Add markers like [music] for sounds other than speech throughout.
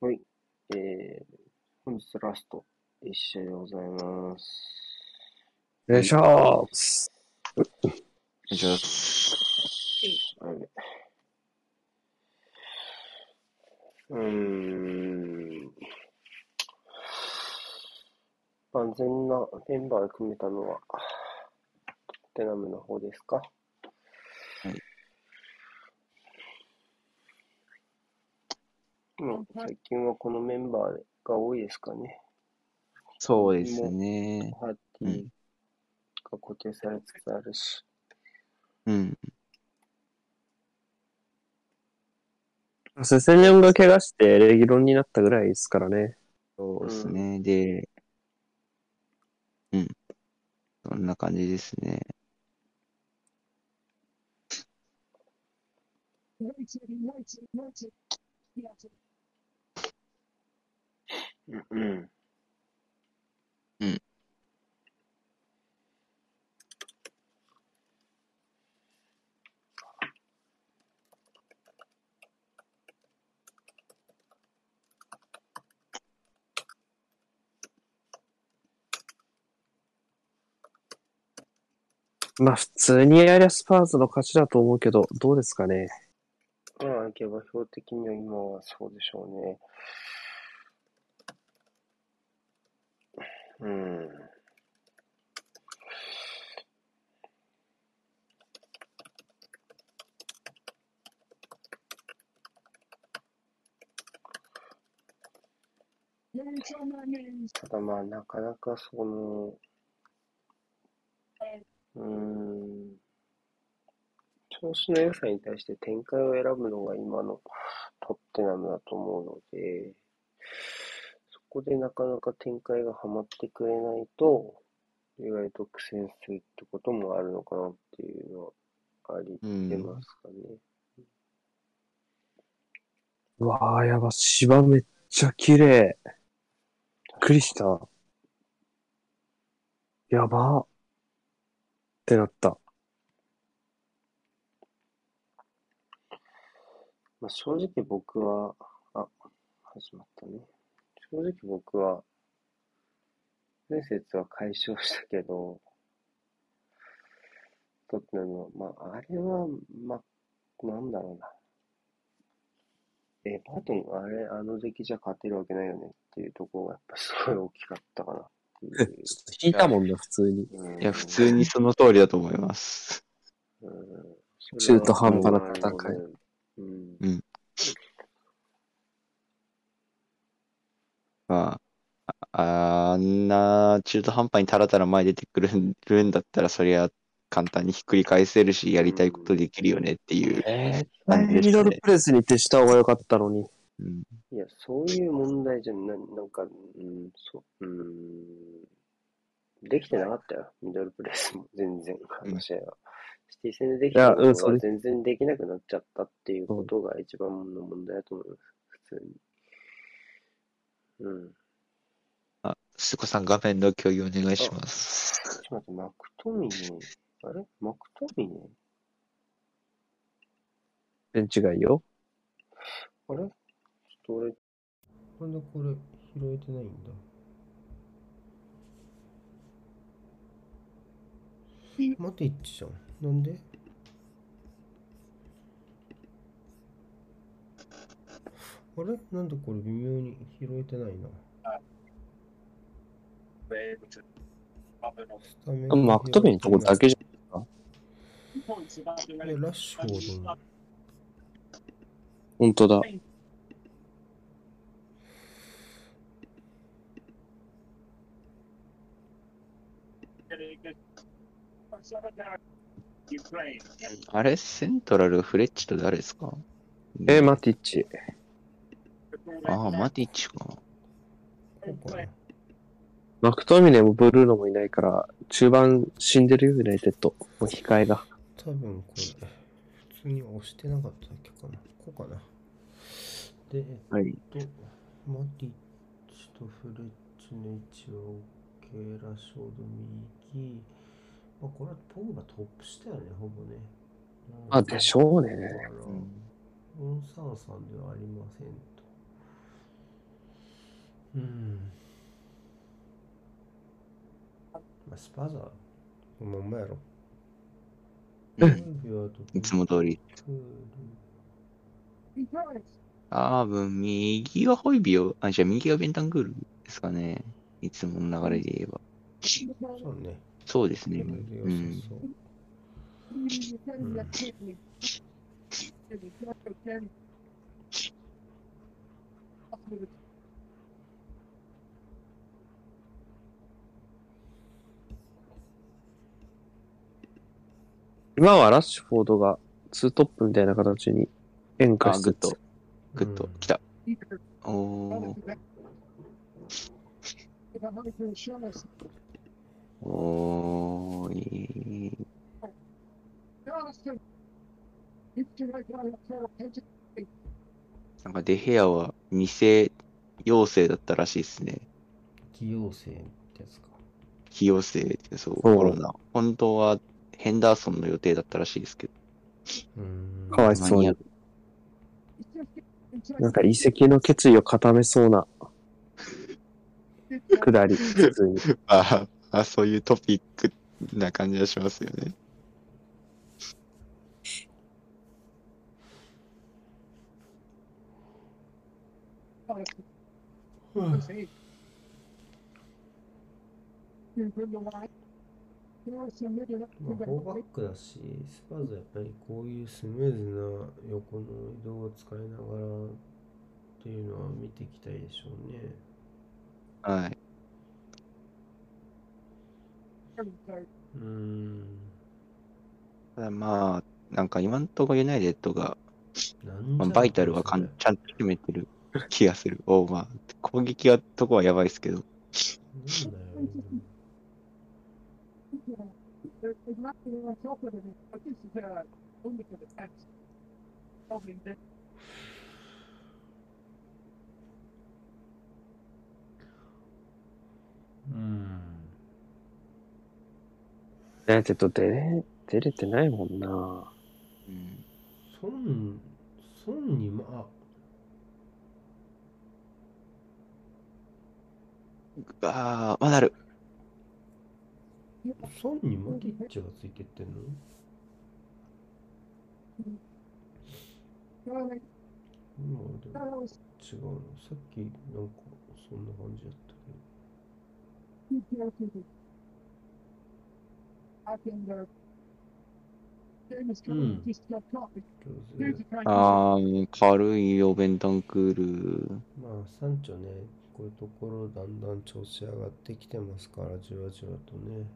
はい。えー、本日ラスト1試合でございます。お願いします。じゃあ、はい。うーん。万全なメンバーを組めたのは、テナムの方ですか？はい。もう最近はこのメンバーが多いですかね。そうですね。ハーティーが固定されつつあるし。うん。セセニョンが怪我してレギュロンになったぐらいですからね。そうですね。で、うん。そんな感じですね。うんうん。まあ普通にやりゃスパーズの勝ちだと思うけど、どうですかね。まあ、下馬評的には今はそうでしょうね。うん。ただまあ、なかなかその、うん、調子の良さに対して展開を選ぶのが今のトッテナムだと思うので、こでなかなか展開がはまってくれないと、意外と苦戦するってこともあるのかなっていうのはあり出ますかね。うわあ、やば、芝めっちゃ綺麗。びっくりした。やばってなった。まあ、正直僕は、あ、始まったね。正直僕は、前節は解消したけど、トッテナムは、まあ、あれは、まあ、なんだろうな。エバートン、あれ、あの出来じゃ勝てるわけないよねっていうところがやっぱすごい大きかったかなっていう。引いたもんな、普通に。うんいや、普通にその通りだと思います。うん中途半端な戦い。うん。まあ、ああんな中途半端にタラタラ前出てくるんだったら、そりゃ簡単にひっくり返せるし、やりたいことできるよねっていう。え感じですねミドルプレスに徹した方が良かったのに。うんいや、そういう問題じゃな、なんか、うん、そう、うん、できてなかったよ、ミドルプレスも、全然、あの試合は。シティ戦でできいやたうんそれことが全然できなくなっちゃったっていうことが一番の問題だと思います、普通に。うん。あ、すこさん画面の共有お願いします。ちょっと待って、マクトミネ、あれ？マクトミネ全違いよ。あれ？ちょっと俺、なんでこれ拾えてないんだマティッチじゃん。なんで？あれ？なんでこれ微妙に拾えてないな。スタメンマクトミンのとこだけじゃん。えラッシュフォードの本当だ。あれ？セントラルフレッチと誰ですか？えー、マティッチ。ああ、マティッチか。こうかな。マクトミネもブルーノもいないから、中盤死んでるよ、ユナイテッド。もう控えが。多分これ、普通に押してなかっただけかな。こうかな。で、えっはい。と、マティッチとフレッチの位置は OK、ラッシュフォード右。まあ、これはポグバトップしたよね、ほぼね。あ、でしょうね。だから、433ではありませんと。うん。まあ、スパーザー、ほんまやろ。うんいつも通り。多分、右はホイビオ、あ、じゃあ右はベンタンクールですかね。いつもの流れで言えば。そうね。そうですね。これで良さうん。今はラッシュフォードがツートップみたいな形に変化あ、しつつグッと、グッとうん、来た。おー、おー、いい。なんかデヘアは偽陽性だったらしいですね。起用性ってやつか？非陽性って、そう、そうコロナ。本当はヘンダーソンの予定だったらしいですけど。うーん。かわいそうに。なんか移籍の決意を固めそうなくだり、普通に。[laughs] ああ、そういうトピックな感じがしますよね。まあ、フォーバックだし、スパーズはやっぱりこういうスムーズな横の移動を使いながらっていうのは見ていきたいでしょうね。はい。うーん。ただまあ、なんか今んとこユナイテッドが、まあ、バイタルはかんちゃんと決めてる気がする。おまあ、攻撃がとこはやばいですけど。なんだよ。うん。ユナイテッド出れ、出れてないもんな。うん、孫、孫にま、あ、あー、まだある。孫にマティッチがついてってんの？今はでも違うの？さっきなんかそんな感じだったけど。うん。あー、軽いよ、ベンタンクール。まあ、サンチョね、こういうところだんだん調子上がってきてますから、じわじわとね。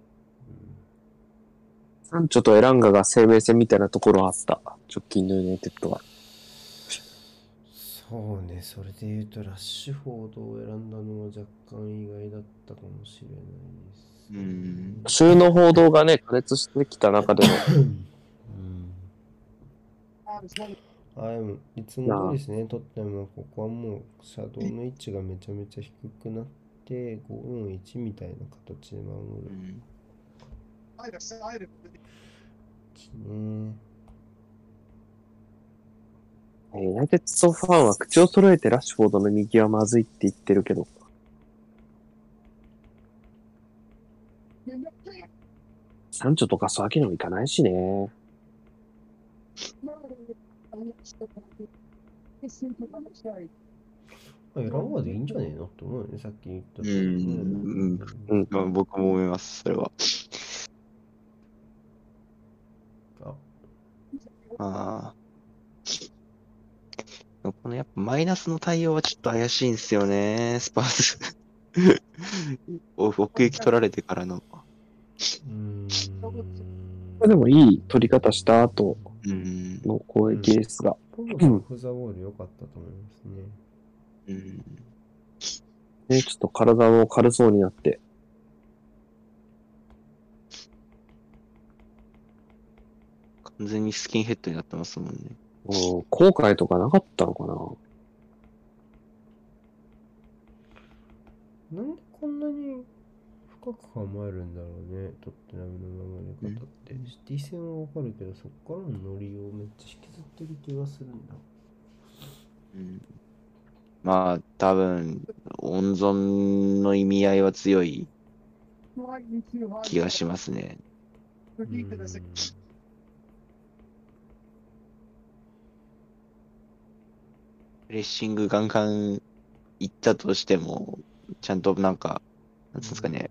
サンチョとエランガが生命線みたいなところあった。直近のユナイテッドは。そうね、それで言うと、ラッシュフォードを選ん。だのは若干意外だったかもしれないです、うん。週の報道がね、加熱してきた中でも、うん。あでもいつも通りですね、とってもここはもうシャドウの位置がめちゃめちゃ低くなって、541みたいな形で守るうん。ね。ユナイテッドファンは口を揃えてラッシュフォードの右はまずいって言ってるけど、サンチョとかそうわけにもいかないしね。まあ、選ばでいいん。じゃねえのって思うよね、さっき言った通りねうん。うん。僕も思います、それは。あ、ああ。このやっぱマイナスの対応はちょっと怪しいんですよね、スパーズ。[laughs] お奥行き取られてからの。うーん。でもいい取り方した後うん。の攻撃ですが、ポロさん、フザボール良かったと思いますね。うん。ね、ちょっと体も軽そうになって、完全にスキンヘッドになってますもんね。うん後悔とかなかったのかな？なんでこんなに深く構えるんだろうね、トッテナムの守り方って。シティ戦はわかるけど、そっからのノリをめっちゃ引きずってる気がするんだ。うん。まあ、多分、温存の意味合いは強い気がしますね。うんレッシングガンガンいったとしても、ちゃんとなんか、なんつうんですかね、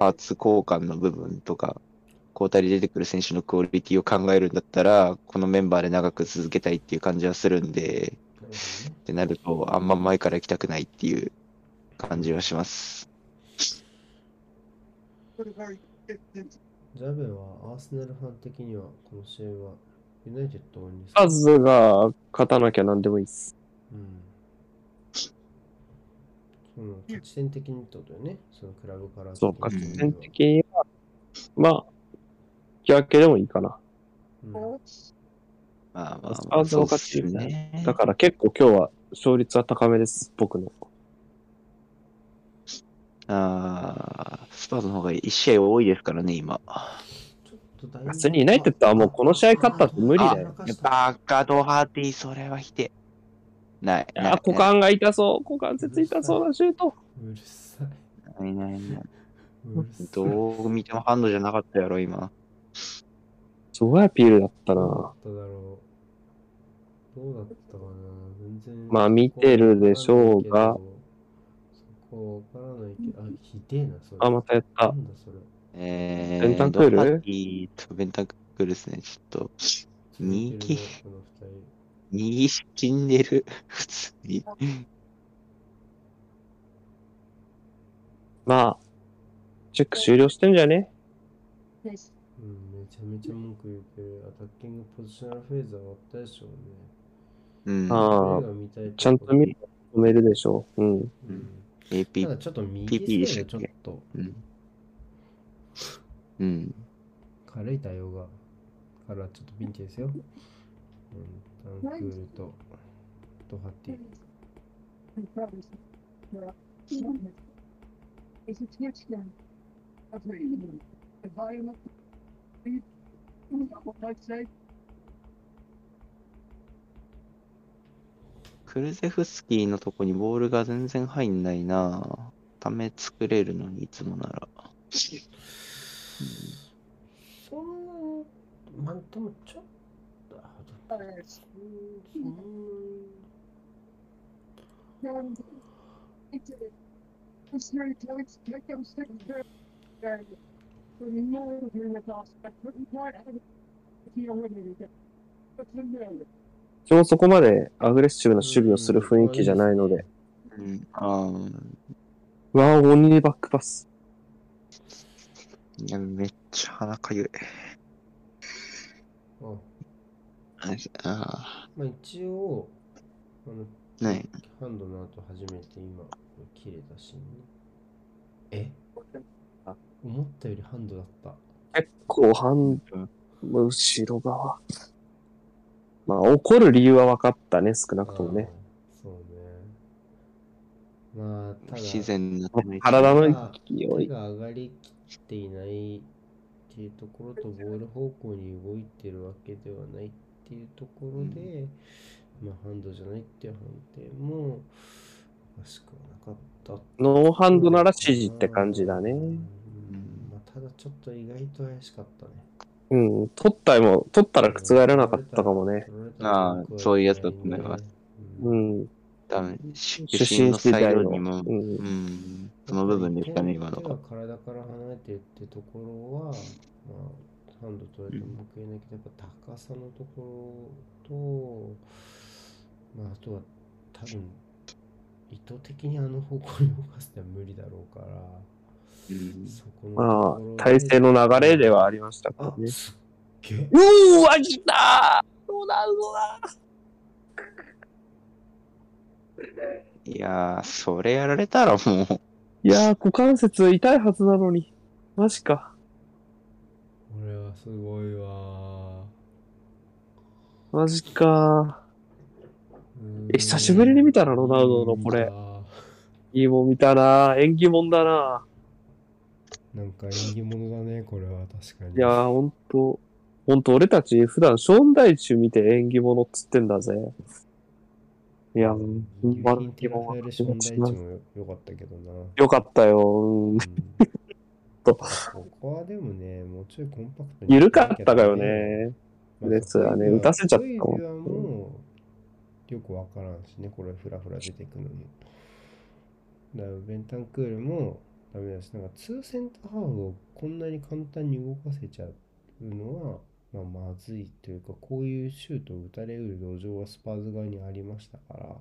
パーツ交換の部分とか、交代で出てくる選手のクオリティを考えるんだったら、このメンバーで長く続けたいっていう感じはするんで、ってなると、あんま前から行きたくないっていう感じはします。ジャベはアーセナルファン的にはこの試合はユナイテッドにスパーズが勝たなきゃ何でもいいっす。うん。その勝ち点的にってことよね。そのクラブから。そう、勝ち点的には、まあ、引き分けでもいいかな。うん。まあまあまあ、スパーズのそうっす勝ちよね。だから結構今日は勝率は高めです、僕の。あースパーズの方が1試合多いですからね、今。ちょっとだいぶ別にユナイテッドはもうこの試合勝ったって無理だよ。あバカドハーティー、それはひでえ。ない。ないあ、股間が痛そう。股関節痛そうなシュート。うるさい。ないないない。どう見てもハンドじゃなかったやろ、今。すごいアピールだったどうだな。っただろう。どうだったかな全然。まあ見てるでしょうがそこはわからないけど、あ、ひでえな、それ。あ、またやったな。んだそれ。えー、ベンタンクール？ドハとベンタンクールですね、ちょっと。人気続いてるなこの二人右死んでる？普通に。[laughs] まあ、チェック終了してんじゃね？うん、めちゃめちゃ文句言ってる。アタッキングポジショナルフェーズは終わったでしょうね。うん。ああちゃんと見止めるでしょう。うん。うん。た AP だ。ちょっと右でちょっとうん。うん。軽い対応が、からちょっとピンチですよ。うん、タンクールとドハティ。クルゼフスキーのとこにボールが全然入んないなため作れるのにいつもなら。そんな、まあ、でもちょっと、あれ、そんな。基本そこまでアグレッシブな守備をする雰囲気じゃないので。うん、ああ。わあ、オンリーバックパス。いや、めっちゃ鼻かゆい。あああまあ一応、あの、ー、ねハンドの後初めて今、切れたシーンね。え？あ思ったよりハンドだった。結構半分、後ろ側。まあ、怒る理由は分かったね、少なくともね。まあ、ただ、自然な体の勢手い。が上がりきっていないっていうところとボール方向に動いてるわけではないっていうところで、まあハンドじゃないっていう判定もおかしくはなかったノーハンドなら指示って感じだね。うんまあ、ただちょっと意外と怪しかったね。うん、取ったりも、取ったら覆らなかったかもね。あーそういうやつだと思いますう。うんん、多分、出出身身のサイ。ドにも、う、うんん、その部分ですかね、今の。体から離れてるってところは、まあ、ハンド取れても報いないけど、やっぱ高さのところと、まあ、あとは多分、意図的にあの方向に動かすのは無理だろうから、うんそこのまあ体勢の流れではありましたからあ、ね。すっげえ。うーわ、来たーロナウドだいやー、それやられたらもう、いやー、股関節痛いはずなのに。マジか。これはすごいわマジかー。え久しぶりに見たなロナウドのこれあいいもん見たな縁起もんだなーなんか縁起物だね、これは確かに。いやー、ほんと、ほんと俺たち普段ショーン大中見て縁起物っつってんだぜ。いや、うんうん有品テラファイルション第一もよよかったけどな。よかったよ。うんうんとここはでもね、もうちょいコンパクトに。緩かったかよ。ね。まあですよね打たせちゃったもんう、よくわからんしね、これフラフラ出てくるのも。だからベンタンクールもダメだし、なんか2センターハーフをこんなに簡単に動かせちゃうのは、まあ、まずいというか、こういうシュートを打たれうる土壌はスパーズ側にありましたから、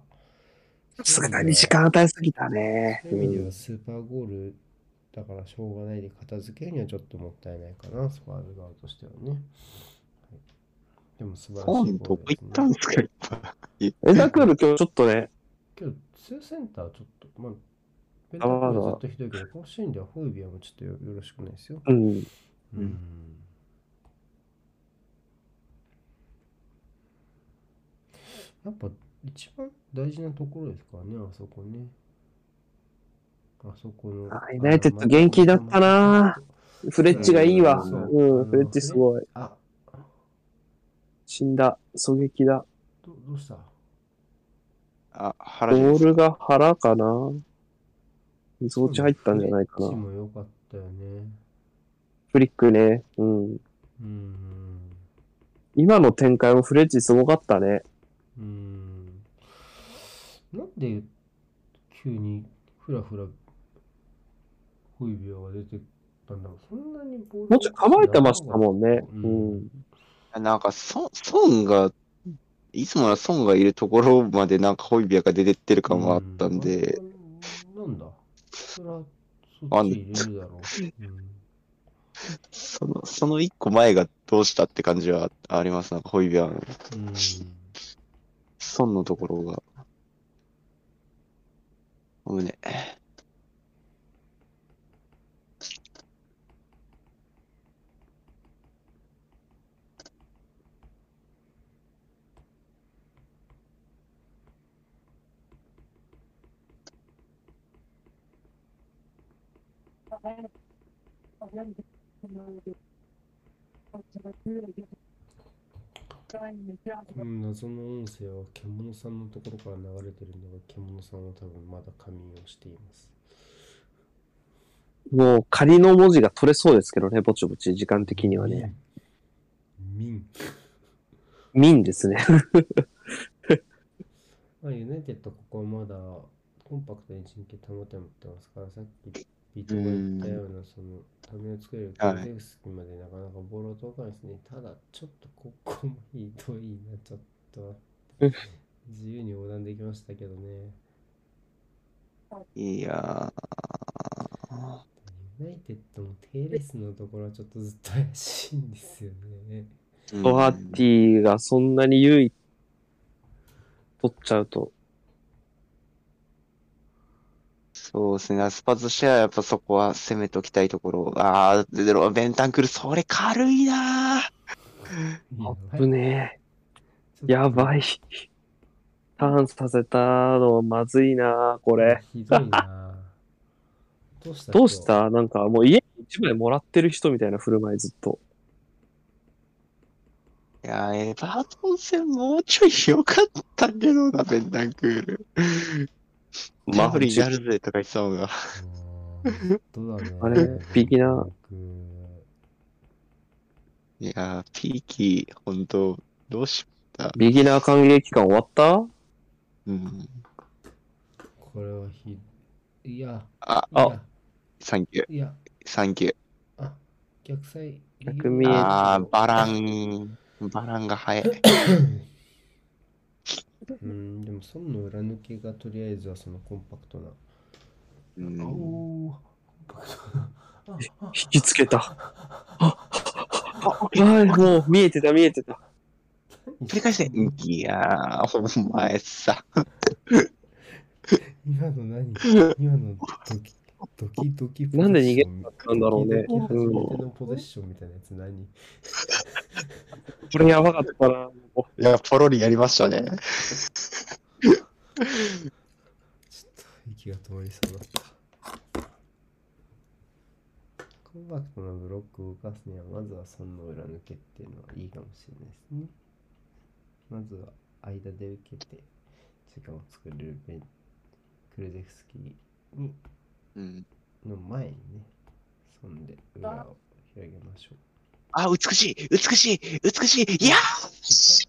さすがに時間与えすぎたね。そういう意味でうんはスーパーゴールだからしょうがないで片付けるにはちょっともったいないかな、スパーズ側としてはね。はいでも素晴らしいフォンどこ行ったんですか、いっぱい。ベンタンクール今日ちょっとね、けど、2センターちょっと、まあ、ベンターずっとひどいけど、このシーンではホイビアもちょっとよよろしくないですよ。うん。うん。やっぱ一番大事なところですからね、あそこね。あそこの。あユナイテッド元気だったなフレッチがいいわ。そううん、フレッチすごい。あ、死んだ。狙撃だ。どどうした？あ、ボ原島ールが腹かな？水落ち入ったんじゃないかフレッチな。も良かったよね。フリックね。うん。うん。今の展開もフレッチすごかったね。うん。なんで急にフラフラホイビアが出てたんだろう。そんなにボールもうちょい構えてましたもんね。ううんん。なんか、ソソンが、いつもはソンがいるところまでなんかホイビアが出てってる感もあったんで、うん。なんだそれはそっち入れるだろう。うんその、その一個前がどうしたって感じはあります。なんかホイビアの、うん。ソンのところが。おむね。この謎の音声は獣さんのところから流れてるのが獣さんは多分まだ仮眠をしています。もう仮の文字が取れそうですけどね、ぼちぼち時間的にはね。ミン。民ですね。[laughs] まあ、ユナイテッドここはまだコンパクトに陣形保ててますから、さっきビートが言ったような、その、ためを作れるはいケースまでなかなかボールを届かないですね。ただ、ちょっとここもひどいな、ちょっと。自由に横断できましたけどね。いやユナイテッドも低レスのところはちょっとずっと怪しいんですよね。ー。ドハッティがそんなに優位取っちゃうと。そうですね。スパとしてはやっぱそこは攻めときたいところ。ああ、でもベンタンクル、それ軽いなー危ねえ。やばい。ターンさせたのまずいなこれ。ひどいな [laughs] どうしたどうした？なんかもう家に一枚もらってる人みたいな振る舞いずっと。いやー、エバートン戦もうちょい良かったけどな、ベンタンクール。まあダブルになるぜとか言ってたのが。本当だね。あれビギナー僕いやー、ピーキー、ほんと、どうしビギナー歓迎期間終わった？うん。これはひ、いや、あ、あいや、サンキュー、いや、サンキュー。あ、逆サイ。逆見えあー、バラン、バランが早い。[laughs] うん、でも、その裏抜けがとりあえずはそのコンパクトな。うん、おー、コンパクトな。ああ引きつけた。はい、もう見えてた見えてた。繰り返して。いやー、お前さ。今の何？[laughs] 今のドキドキドキなんで逃げポたんだろうねドキドキ初めてうんのポゼッションみたいなやつ何？これやばかったな。もいや、ポロリやりましたね。ちょっと息が止まりそうだった。コンパクトなブロックを動かすには、まずはその裏抜けっていうのはいいかもしれないですね。まずは間で受けて、時間を作れるベンクルゼフスキーにうん。の前にね、そんで裏を広げましょう。あ、美しい美しい美しいいやー [laughs]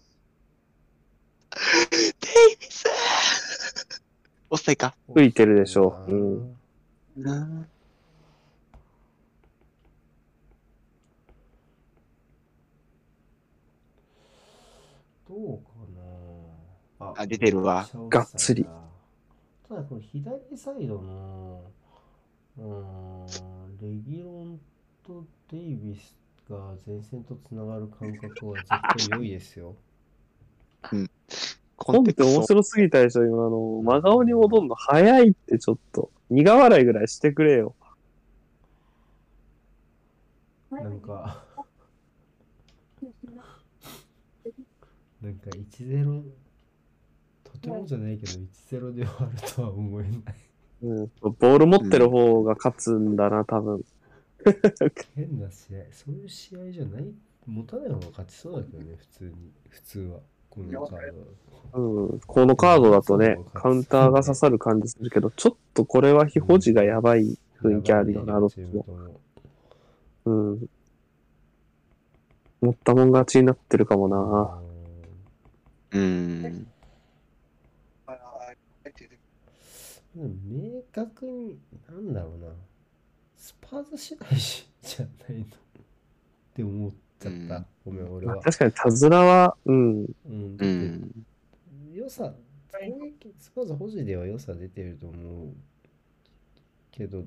デイビスおっさいか吹いてるでしょう。うん。うん。どうかなあ出てるわ。がっつり。ただこの左サイドの、うーん、レギロンとデイビスが前線とつながる感覚は絶対良いですよ。コ本って面白すぎたでしょ、今の。真顔に戻るの早いってちょっと。苦笑いぐらいしてくれよ。なんか、[laughs] なんか1-0、とてもじゃないけど1-0で終わるとは思えない。うん。ボール持ってる方が勝つんだな、多分。変な試合、そういう試合じゃない、持たない方が勝ちそうだけどね、普通に。普通は、このカード。うん。このカードだとね、カウンターが刺さる感じするけど、ちょっとこれは非保持がやばい雰囲気あるよな、どっちも。うん。持ったもん勝ちになってるかもな。うん。明確に、なんだろうな、スパーズ次第じゃないのって思ってちゃった。うんごめん、俺は。まあ確かに手綱は、うん。うん、だうってん。良さ、攻撃、スパーズ保持では良さ出てると思うけど、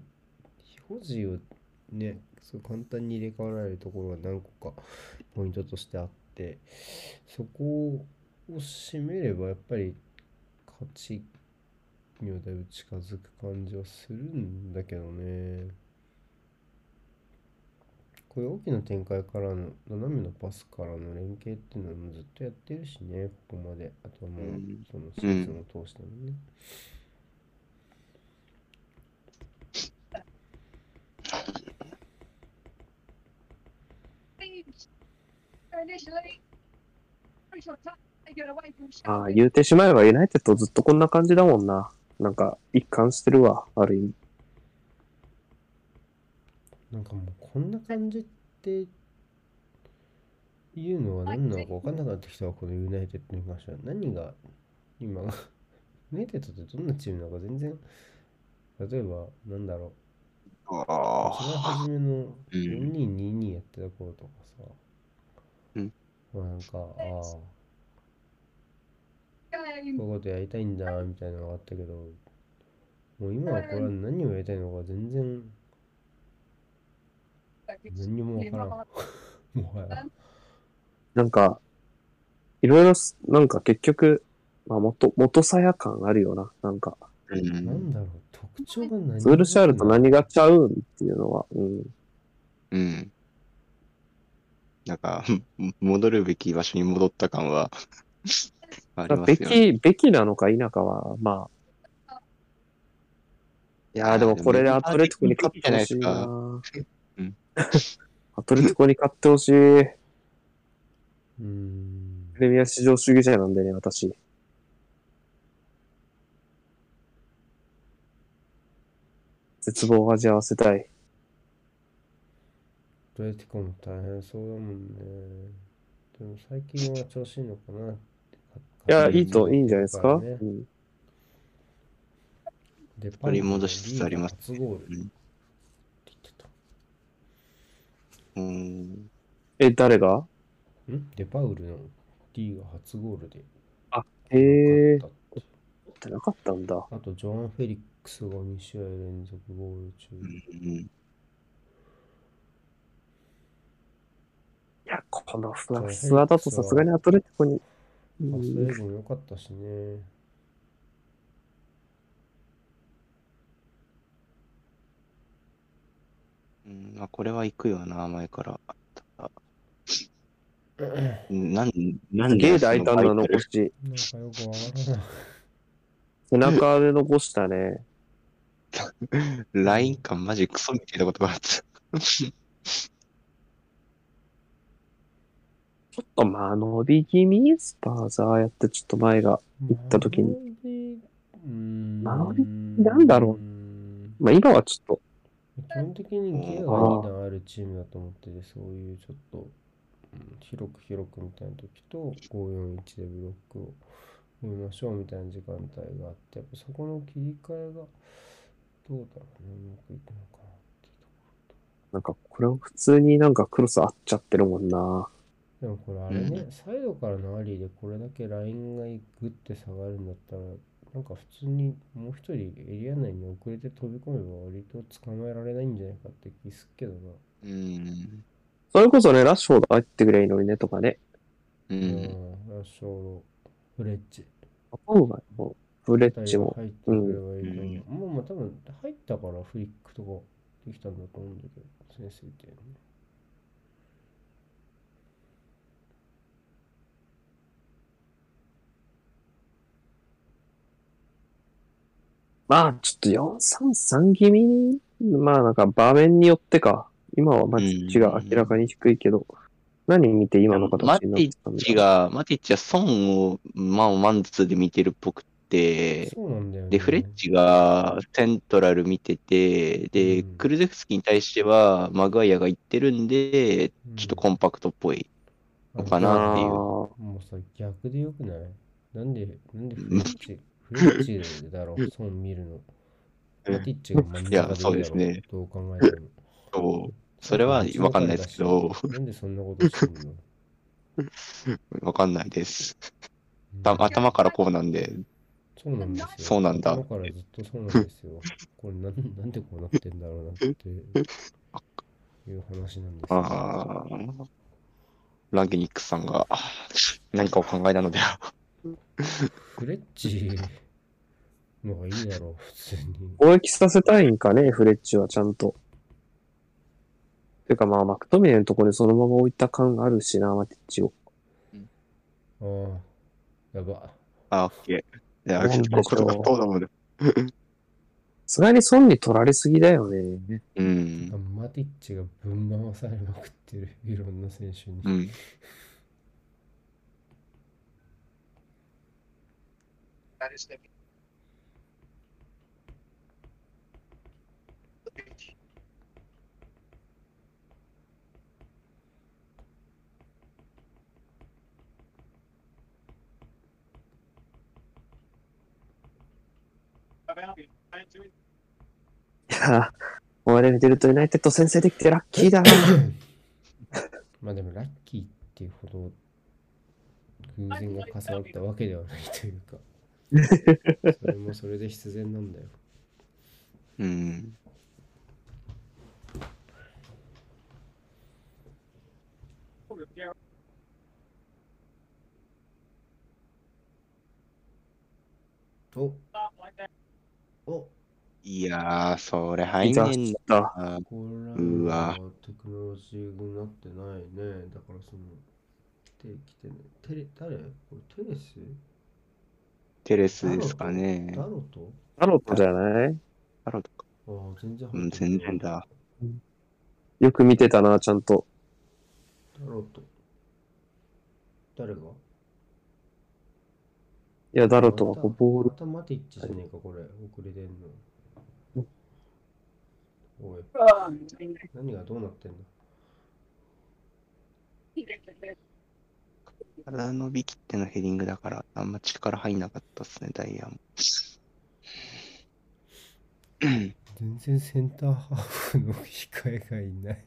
非保持をね、そう簡単に入れ替わられるところが何個かポイントとしてあって、そこを締めればやっぱり勝ちにはだいぶ近づく感じはするんだけどね。こういう大きな展開からの斜めのパスからの連携っていうのはもうずっとやってるしね、ここまで。あとはもううんそのシーズンを通してもね。ああ、言うてしまえばユナイテッドずっとこんな感じだもんな。なんか、一貫してるわ、ある意味。なんかもうこんな感じっていうのは何なのか分かんなくなってきたわ、このユナイテッドに関しては。何が今、ユナイテッドってどんなチームなのか全然、例えば、なんだろう。あ一番初めのうん4222やってた頃とかさ、うん。まあなんか、ああ、こういうことやりたいんだ、みたいなのがあったけど、もう今はこれは何をやりたいのか全然何にもわからん。[laughs] もはや。なんか、いろいろす、なんか結局、まあ、元、元さや感あるよな。なんか、う。なんんだろう、特徴が何ズールシャールと何がちゃうんっていうのは、うん。うん。なんか、[laughs] 戻るべき場所に戻った感は [laughs] ありますべよね。き、べきなのか否かは、まあ。いやーでもこれでアトレティコに勝ってほしいなうん [laughs] アトレティコに勝ってほしい。うーん。プレミア至上主義者なんでね、私。絶望を味わわせたい。アトレティコも大変そうだもんね。でも最近は調子いいのかなって。いや、いいと、いいんじゃないですか？取り戻しつつあります初ゴールってうん言ってた。うん。え、誰が？ん？デパウルのリーガ初ゴールでへえ勝ったって持ってなかったんだ。あと、ジョアン・フェリックスが2試合連続ゴール中。うん。いや、このふわふわだとさすがにアトレティコに。うパスんエゴも良かったしね。うんまあ、これは行くよな、前から。ただなん、なんすげえその大胆な残し。背中で残したね。[laughs] ライン感マジクソみたいなことがあった。ちょっとまあ伸び気味？スパーザーやってちょっと前が行った時に。まあノビ周りなんだろううんまあ今はちょっと、基本的にギアが2段あるチームだと思ってて、そういうちょっと、うん広く広くみたいな時と、541でブロックを見ましょうみたいな時間帯があって、やっぱそこの切り替えがどうだろうね、うまくいくのかなっていうとこなんかこれを普通になんかクロス合っちゃってるもんな。でもこれあれね、サイドからのアリーでこれだけラインがグッて下がるんだったら、なんか普通にもう一人エリア内に遅れて飛び込めば割と捕まえられないんじゃないかって気すっけどな。うん。それこそね、ラッシュフォード入ってくればいいのにねとかね。う。うんん、ラッシュオーロ、フレッチ。今回も、ブレッ二ジも、入ってくればいいと思う。もうまあ多分入ったからフリックとかできたんだと思うんだけど、先生って、ね。まあちょっと433気味？に、まあなんか場面によってか、今はマティッチが明らかに低いけど、何見て今の形マティになってたんだッチが、マティッチは損を、まあ、マンツーで見てるっぽくて、ね。で、フレッチがセントラル見てて、で、うん。クルゼフスキーに対してはマグワイアが言ってるんで、うん。ちょっとコンパクトっぽいのかあなっていう。ーもうさ、逆でよくない？なんで、なんでフレッチ、ッチだろ、損見るの。マティッチが真ん中でいやそうですねどう考えても。そうそれはわかんないですけど、なんでそんなことしてんの？[laughs] わかんないです。頭からこうなんで、そうなんですよ。そうなんだ頭からずっとそうなんですよ。これなんなんでこうなってんだろうなっていう話なんですよ。あーランゲニックスさんが何かを考えたのでは。[laughs] フレッチのがいいだろう、普通に。攻撃させたいんかね、フレッチはちゃんと。ていうかまあ、マクトミネのところにそのまま置いた感があるしな、マティッチを。ああ、やば。あ、オッケー。いや、なんでしょう結構そうだもんね。[laughs] さすがに損に取られすぎだよね。うん。マティッチがぶん回されまくってる、いろんな選手に。うん。いやー、我々見てるとユナイテッド先制できてラッキーだな。まあでもラッキーっていうほど偶然が重なったわけではないというか、それもそれで必然なんだよ。うん。おおいやー、それ入んねんだ。うわはテクノロジーになってないね。だからその、来てきてね。テレ、誰？これテレス？テレスですかねダ。ロト？タロットじゃない？あらとか。ああ、全然うん、全然。だ。よく見てたな、ちゃんと。ダロト。誰が？いや、ダロットはこうボールま。たマティッチじゃねえか、これ。遅れてんの。おい、何がどうなってんだ体伸びきってのヘディングだから、あんま力入んなかったっすね、ダイヤも。[coughs] 全然センターハーフの控えがいない。い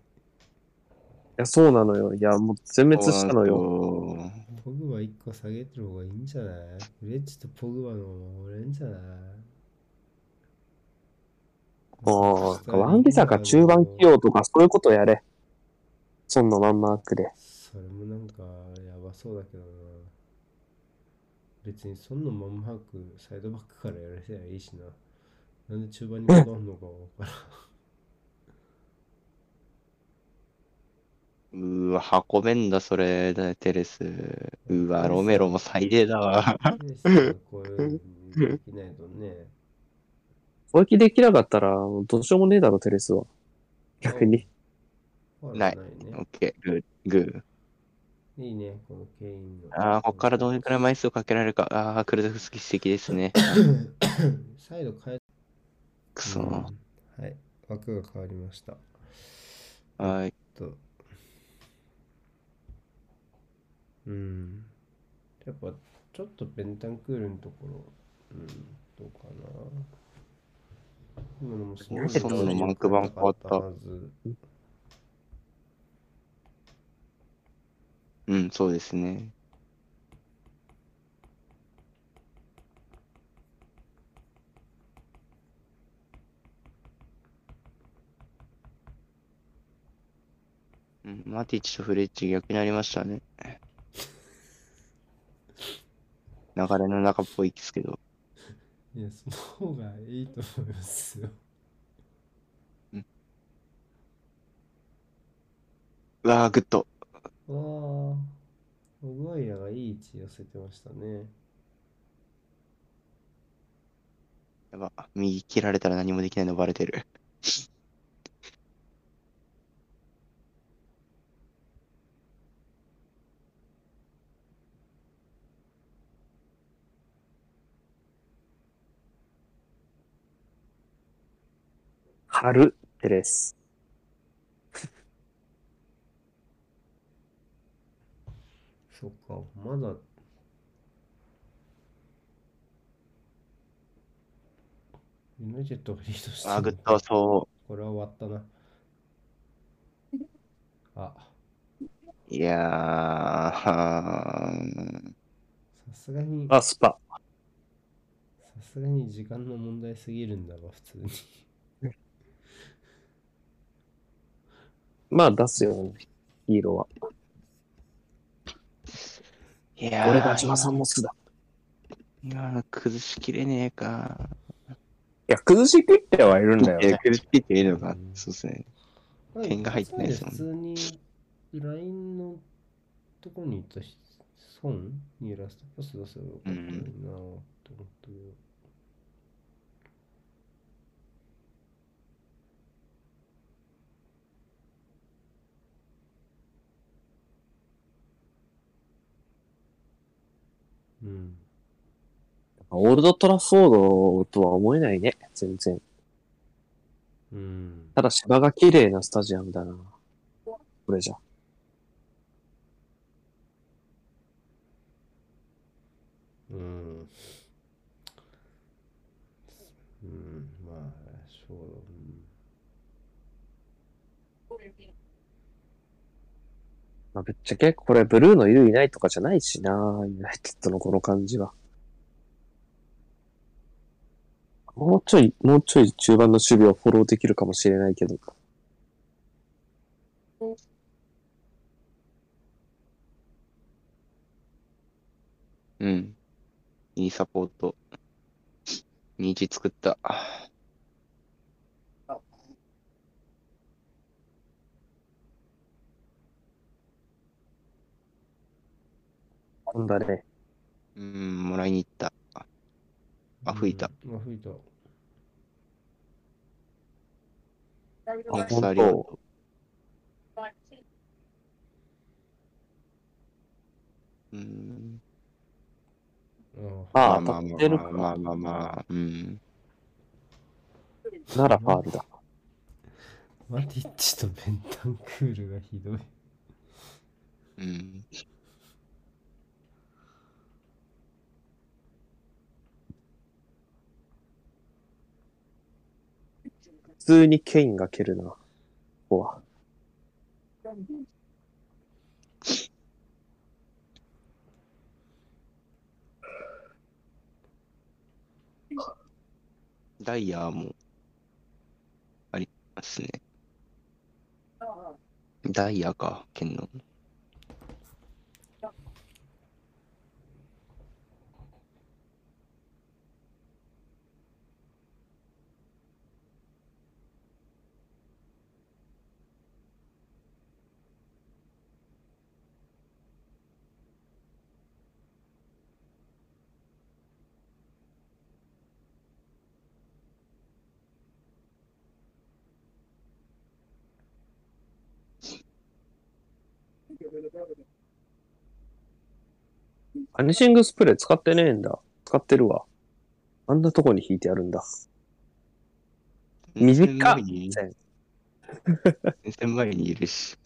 や、そうなのよ。いや、もう全滅したのよ。よ。ポグバ1個下げてる方がいいんじゃない？フレッチとポグバの方が俺んじゃない？もう、ワンビサか中盤起用とかそういうことやれ。そんなマンマークで。それもなんかそうだけどな。別にそんなマンマークサイドバックからやらせりゃいいしな。なんで中盤に戻るのかわからん。うーわ、運べんだ、それ、テレス。うーわ、ロメロも最低だわ。テレスがこういうのできないとね。攻撃できなかったら、どうしようもねえだろ、テレスは。逆に。ないねオッケー、グー、グいいね、このケインの。ー。あー、こっからどれくらい枚数をかけられるか。あー、クルゼフスキ素敵ですね。[coughs] 再度変えくそ。うんはい。枠が変わりました。はい。と。うん。やっぱ、ちょっとペンタンクールのところ、うん、どうかな。今のもすごいそんなのマーク版変わったはず。うん、そうですね。うん、マティッチとフレッジ逆になりましたね。流れの中っぽいですけど。いや、その方がいいと思いますよ。うわー、グッド。ああ、マグワイアがいい位置寄せてましたね。やば、右切られたら何もできないのバレてる。春テレス。そっか、まだ。ユナイテッドがリードしてあー、グるッド、そこれは終わったな。あ、う。いやー、さすがに、あ、スパ。さすがに時間の問題すぎるんだわ、普通に。[laughs] まあ出すよね、ヒーローは。いやー、俺が島さんも好きだ。今の崩しきれねえか。いや、崩しきってはいるんだよえね。崩しきっていいのかうん。そうですね。はい点が入ってないですもん普通に、ラインのとこにいたし、孫にラストパス出せばよかったなぁって思ったけど。うん。オールドトラフォードとは思えないね、全然。うん。ただ芝が綺麗なスタジアムだな。これじゃ。うん。うん、まあ、そう、うんまあ、ぶっちゃけこれブルーのいるいないとかじゃないしな、ユナイテッドのこの感じは。もうちょい、もうちょい中盤の守備をフォローできるかもしれないけど。うん。いいサポート。虹作った。ほんだね。うん、もらいに行った。あ、吹いた。うん。あ、吹いた。コン本当うん。あああ、まあ当たってるか。まあまあまあまあ、うん。ならファールだ。マティッチとベンタンクールがひどい。うん。通にケインが蹴るな。ここは。ダイヤもありますね。ダイヤか、剣の。アニシングスプレー使ってねえんだ。使ってるわ。あんなとこに引いてあるんだ。短っ全然前に線全然前にいるし。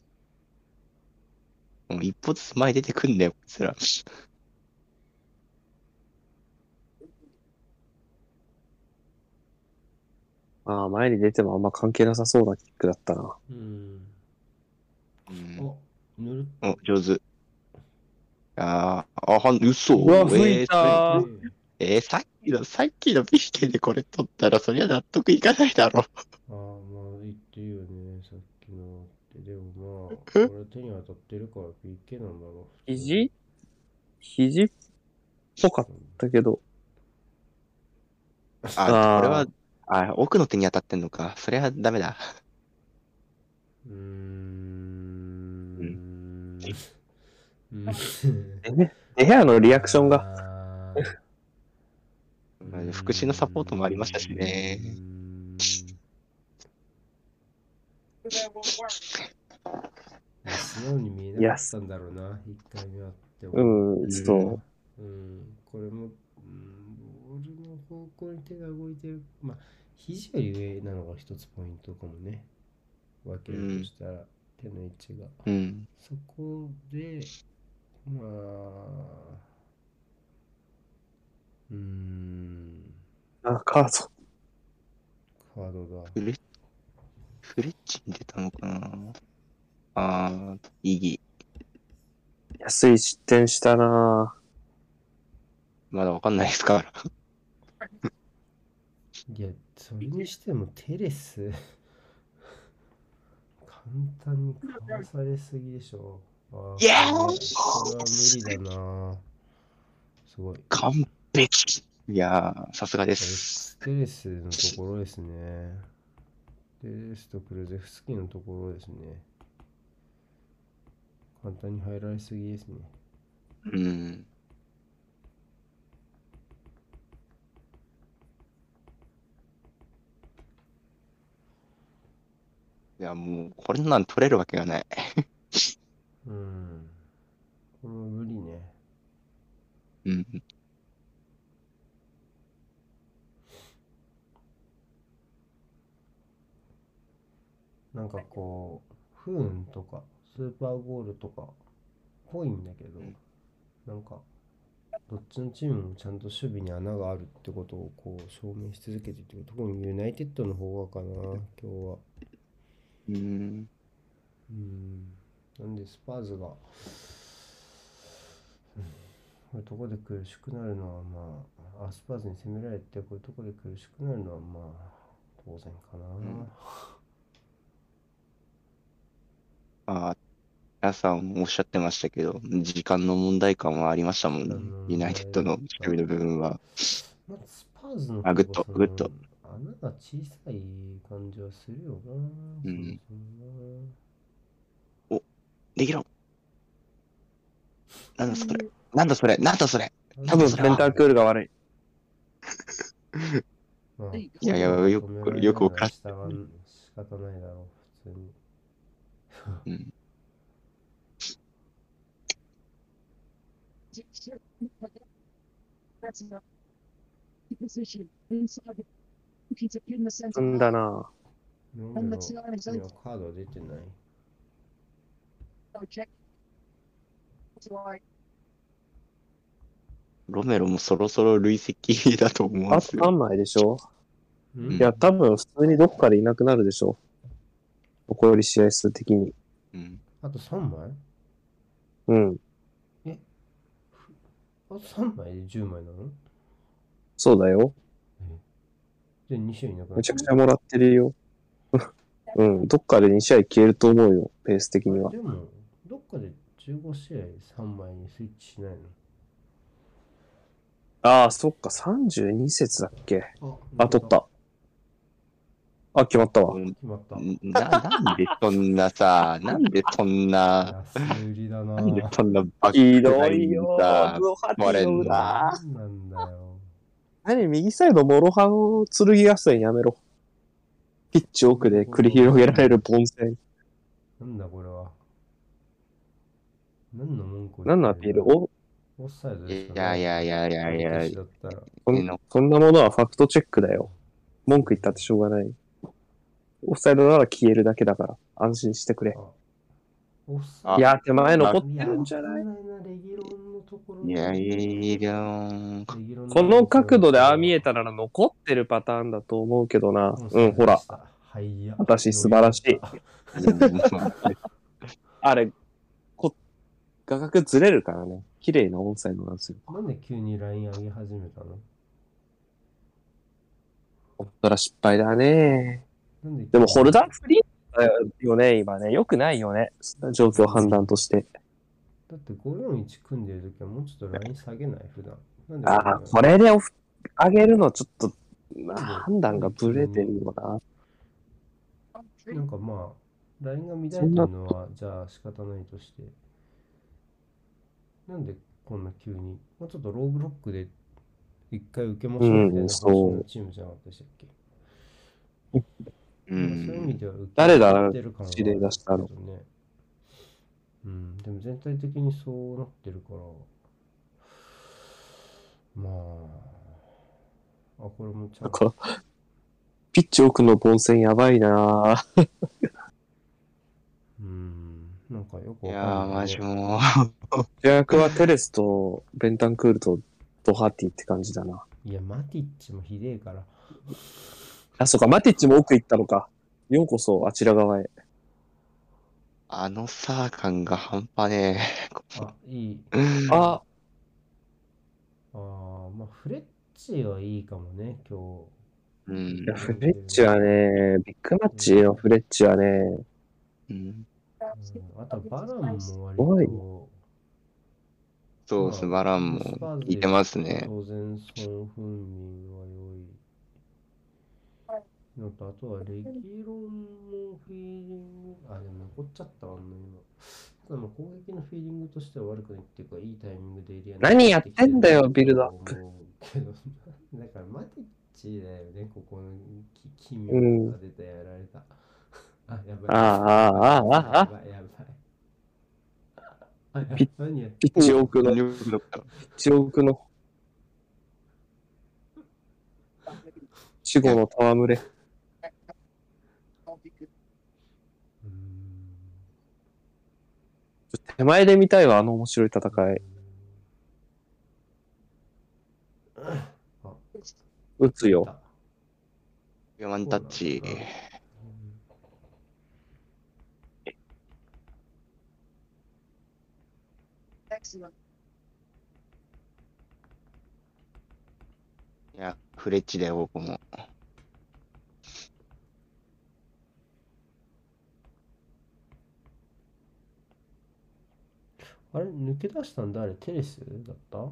もう一歩ずつ前出てくんだよ、こいつら。ああ、前に出てもあんま関係なさそうなキックだったな。うん。うんあ、ぬるお、上手。あーあ、はん、嘘。うわえー吹いたそれえーさっきの、さっきの PK でこれ取ったら、そりゃ納得いかないだろ。ああ、まあ言ってるよね、さっきのって。でもまあ、これ手に当たってるから PK なんだろう。肘？肘？っぽかったけど。あ、あーこれは、あ、奥の手に当たってんのか。そりゃダメだ。うーん。うん。デヘアのリアクションが。がまあ福祉のサポートもありましたしね。素直に見えなかったんだろうな、一回目あっても。うん、そう。うん、これも、うん、ボールの方向に手が動いてる。まあ、肘より上なのが一つポイントかもね。分けるとしたら、手の位置が。うん。そこで、まあ、うーん、あ、カード。カードだ。フレフレッチに出たのかなあー、イギ。安い失点したなまだわかんないですから。[laughs] いや、それにしてもテレス、[laughs] 簡単にかわされすぎでしょ。あいやーこれこれは無理だな。すごい。完璧。いやー、さすがです。テレスのところですね。テレスとクルゼフスキーのところですね。簡単に入られすぎですね。うん。いや、もう、これなん取れるわけがない。うん。これは無理ね。うん。なんかこう、不運とか、スーパーゴールとか、ぽいんだけど、なんか、どっちのチームもちゃんと守備に穴があるってことをこう証明し続けている特にユナイテッドの方がかな、今日は。うん。うん。なんでスパーズが、うんこういうとこで苦しくなるのはまあ、あスパーズに攻められてこういうとこで苦しくなるのはまあ、当然かな。あー皆さんおっしゃってましたけど、時間の問題感はありましたもんねユナイテッドの守備の部分は。まずスパーズのあグッドグッドその穴が小さい感じはするよな。うんそうそうできろなんだそれなんだそれなんだそれな多分ベンタンクールが悪い。まあいやいやよくよくわから仕方ないだろう、普通に。うん。Center. んだなロメロにはカード出てない。ロメロもそろそろ累積だと思うんあとですよ。3枚でしょ？うんいや、多分普通にどっかでいなくなるでしょ残り試合数的に。うん。あと3枚？うん。あと3枚で10枚なの？そうだよ。で、2試合いなくなめちゃくちゃもらってるよ。[laughs] うん。どっかで2試合消えると思うよ。ペース的にはで。も、かで15試合3枚にスイッチしないああ、そっか。32節だっけ？のあ、取っ。た。あ、決まったわ。うん決まった。な、なんでそんなさ、[laughs] なんでそんな、安売りだな。なんでそんなバひどックラインいよ。さ、ズオハティの？裏。なんなんだよ。何右サイド、モロハの剣合戦やめろ。ピッチ奥で繰り広げられる凡戦。なんだこれは。何の文句を言ってる何のアピール？お？オフサイドでいすかやいやいやいやいや私だったら。そんんなものはファクトチェックだよ。文句言ったってしょうがない。オフサイドなら消えるだけだから、安心してくれ。あオフサあイいや、手前まあ残ってるんじゃない？やわかんないな、レギロンのところいやいやいやレギロンこの角度でああ見えたなら残ってるパターンだと思うけどな。うん、ほら。。はいや私素晴らしいあれ、こ、画角ずれるからね。綺麗なオンサイドなんですよ。なんで急にライン上げ始めたの？ほったら失敗だね。なんででも、ホルダーフリーだよね、今ね。良くないよね。状況判断として。だって541組んでるときはもうちょっとライン下げない？普段。なんでああ、これ？でオフ、上げるのちょっと、まあ判断がブレてるよな。なんかまあ、ラインが乱れてるのは、じゃあ仕方ないとして。なんでこんな急に、もうちょっとローブロックで一回受けましょうみたいなうんそう。話のチームじゃなかったでしたっけ、うまあそういう意味ん。では受け誰だ入れて出したの。うん、でも全体的にそうなってるから、まあ、あ、これもちゃんだから、ピッチ奥の凡戦やばいなぁ。うん、なんかよくいやー、わかんない、マジも主役はテレスとベンタンクールとドハティって感じだな。いや、マティッチもひでえから。あ、そうか、マティッチも奥行ったのか。ようこそ、あちら側へ。あのサー感が半端ねあ、いい。え。あ、あーまあ、フレッチはいいかもね、今うんいや、フレッチはね、ビッグマッチのフレッチはね、うん。あと、バランも割と。そうっす、バランもいてますね。当然、ソン・フンミンは良い。のと、あとはレギロンのフィーリング、あ、でも残っちゃったわ、あんな今。ただまあ攻撃のフィーリングとしては悪くないっていうか、いいタイミングでエリアに何やってんだよビルドアップけど、[laughs] だからマティッチだよね、ここのき奇妙うんが出た、やられた。あ、やばい。ああ、ああ、ああ、ああ、やばい、やばい。ピッチ奥の、ピよッ奥の、死後の戯れ。手前で見たいわ、あの面白い戦い。あ、打つよ。ワンタッチ。いや、フレッチだよ、僕も。あれ、抜け出したん誰テレスだった、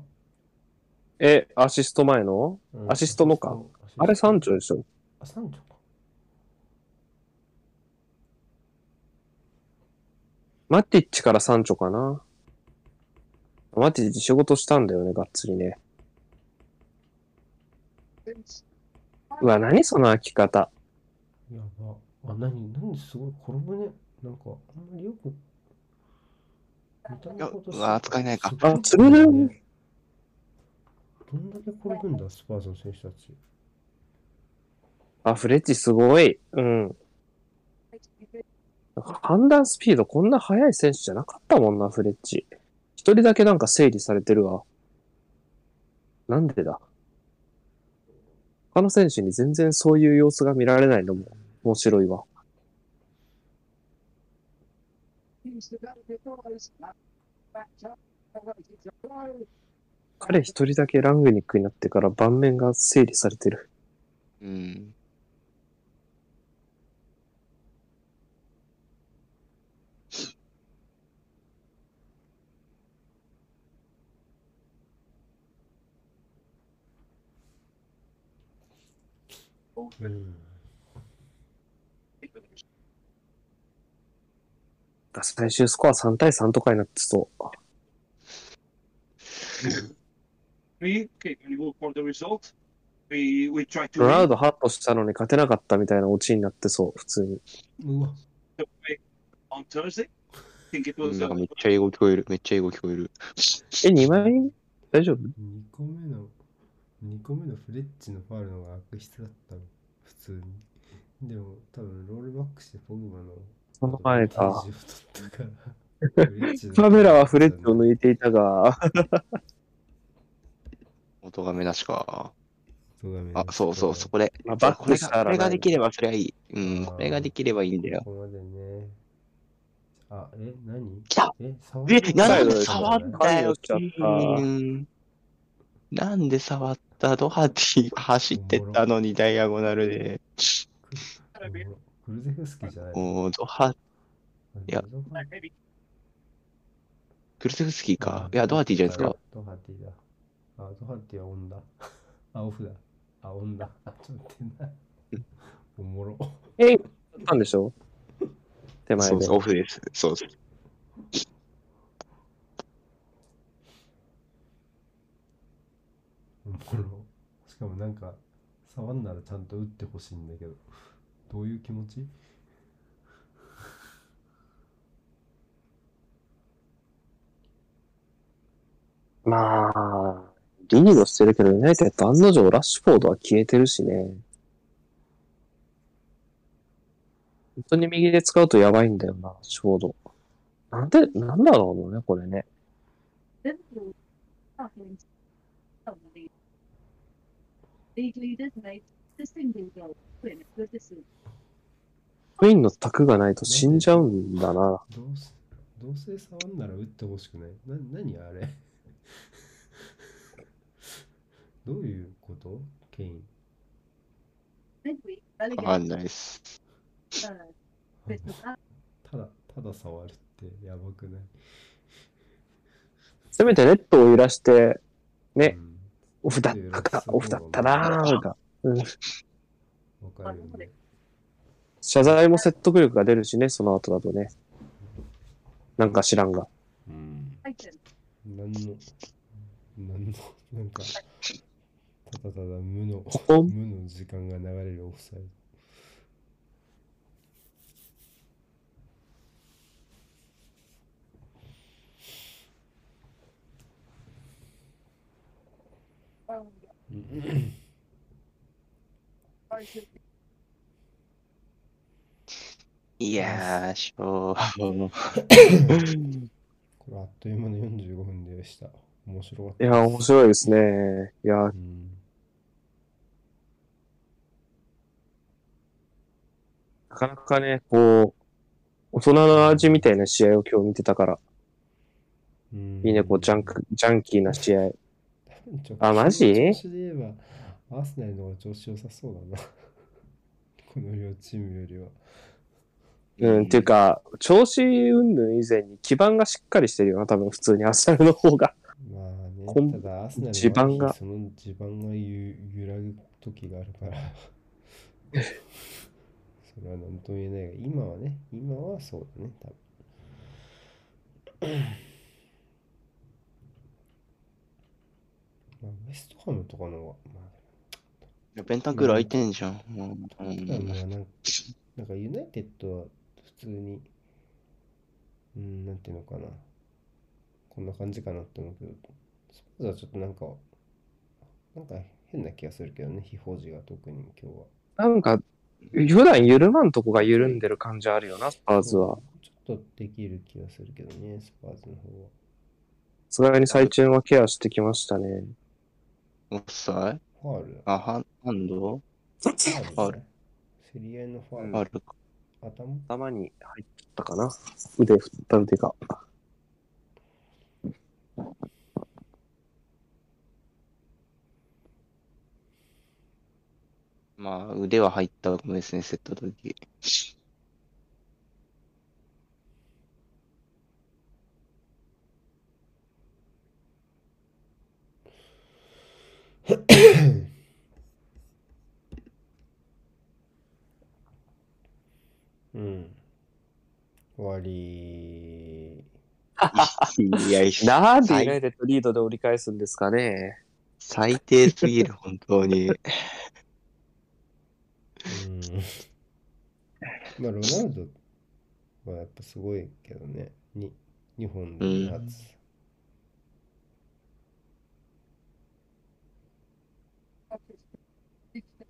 え、アシスト前の？うんアシストのか？あれ三丁でしょ？あ、三丁か。マティッチから三丁かな？マティッチ仕事したんだよね、がっつりね。うわ、何その開き方。やば。あ、なに、なんですごい転ぶね。なんか、あんまりよく。うわ使えないかあ釣れるねどんだけ転ぶんだ、スパーズの選手たち。あ、フレッチすごい。うん。判断スピードこんな速い選手じゃなかったもんな、フレッチ。一人だけなんか整理されてるわ。なんでだ？他の選手に全然そういう様子が見られないのも面白いわ。彼一人だけラングニックになってから盤面が整理されてる。うん。最終スコア3対3とかになってそう。ロナウドハットしたのに勝てなかったみたいなオチになってそう、普通に。うわ。なんか uh, めっちゃ英語聞こえる。めっちゃ英語聞こえる。え、2枚？大丈夫？2個目の、2個目のフレッチのファールの方が悪質だったの。普通に。でも、多分ロールバックしてポグマの。その前か。[laughs] カメラはフレッチを抜いていたが、[laughs] 音がめなしか。あ、そうそう、そこで。まあ、バッこれが、クしたらこれができる。ればそれはいい。うん、これができればいいんだよ。ここまでね。あ、え、何？来たえ、触え、るなんで最後触ったよ、関与しちゃったうんなんで触ったドハティ走ってったのにダイアゴナルで。クルゼフスキーじゃないもう、ドハ、いやルセフスキーか。いや、ドハティじゃないですか。ドハティだ。あ、ドハティはオンだ。[laughs] あ、オフだ。あ、オンだ。あ、ちょっと待ってな。おもろ。えい、だったんでしょ？手前でそうそう、。オフです。そうです。おもろ。しかもなんか、触んならちゃんと打ってほしいんだけど。どういう気持ち？まあ、リードしてるけど、ユナイテッド案の定ラッシュフォードは消えてるしね。本当に右で使うとやばいんだよな、ラッシュフォード。なんで、なんだろうね、これね。クイーンの卓がないと死んじゃうんだな。どう,すどうせ触んなら打ってほしくない。な何あれ？[laughs] どういうこと？ケイン。あかんないっす。ただ、ただ触るってやばくない？せめてネットを揺らして、ね。オフだったか、オフだったなーか。うんわかるよね。謝罪も説得力が出るしね、その後だとね。なんか知らんが。うん。んの、なんの、なんか、ただただ無の、こ無の時間が流れるオフサイド。found うん。Titan いやー、しょう。これあっという間の45分でした。面白かった。いや、面白いですね。いや、うん。なかなかね、こう、大人の味みたいな試合を今日見てたから、うん。いいね、こう、ジャンク、ジャンキーな試合。[laughs] あマジ？調子で言えば、アーセナルの方が調子良さそうだな。[laughs] この両チームよりは。うん、っていうか、調子云々以前に基盤がしっかりしてるよな、多分普通にアーセナルの方が。まあね、こんただアーセナルの地盤がその地盤がゆ揺らぐ時があるから。[laughs] それは何とも言えないが、今はね、今はそうだね、多分。まあ、ウェストハムとかのまあ、ベンタンクール空いてんじゃん。うんなんか、なんかユナイテッドは普通に、うん、なんていうのかな。こんな感じかなって思うけど、スパーズはちょっとなんか、なんか変な気がするけどね、非表示が特に今日は。なんか、普段緩まんとこが緩んでる感じあるよな、スパーズは。ちょっとできる気がするけどね、スパーズの方は。さすがに最近はケアしてきましたね。オフサイファール？あ、ハンハンド？ファールファール。競り合いのファール、あるか。頭？頭に入ったかな？腕振った腕が。まあ、腕は入ったかもですね、セット時。うん。終わり。いや、なんで最ユナイテッドリードで折り返すんですかね。最低すぎる、本当に。うん。まあ、ロナウドはやっぱすごいけどね。に日本で初。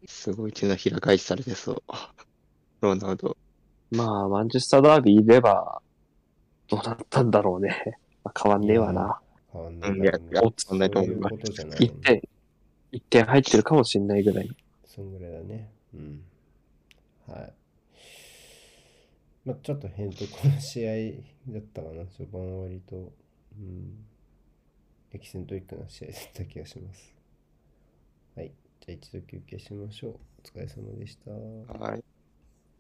すごい手のひら返しされてそう。[laughs] ロナウド。まあ、マンチェスターダービーいれば、どうなったんだろうね。[laughs] まあ、変わんねえわな。変わんないうんいやいやそんなと思いますそういうことじゃない1点、一点入ってるかもしんないぐらい。そんぐらいだね。うん。はい。まあ、ちょっと変とこの試合だったかな。序盤は割と、うん。エキセントリックな試合だった気がします。はい。じゃあ一度休憩しましょう。お疲れ様でした。はい。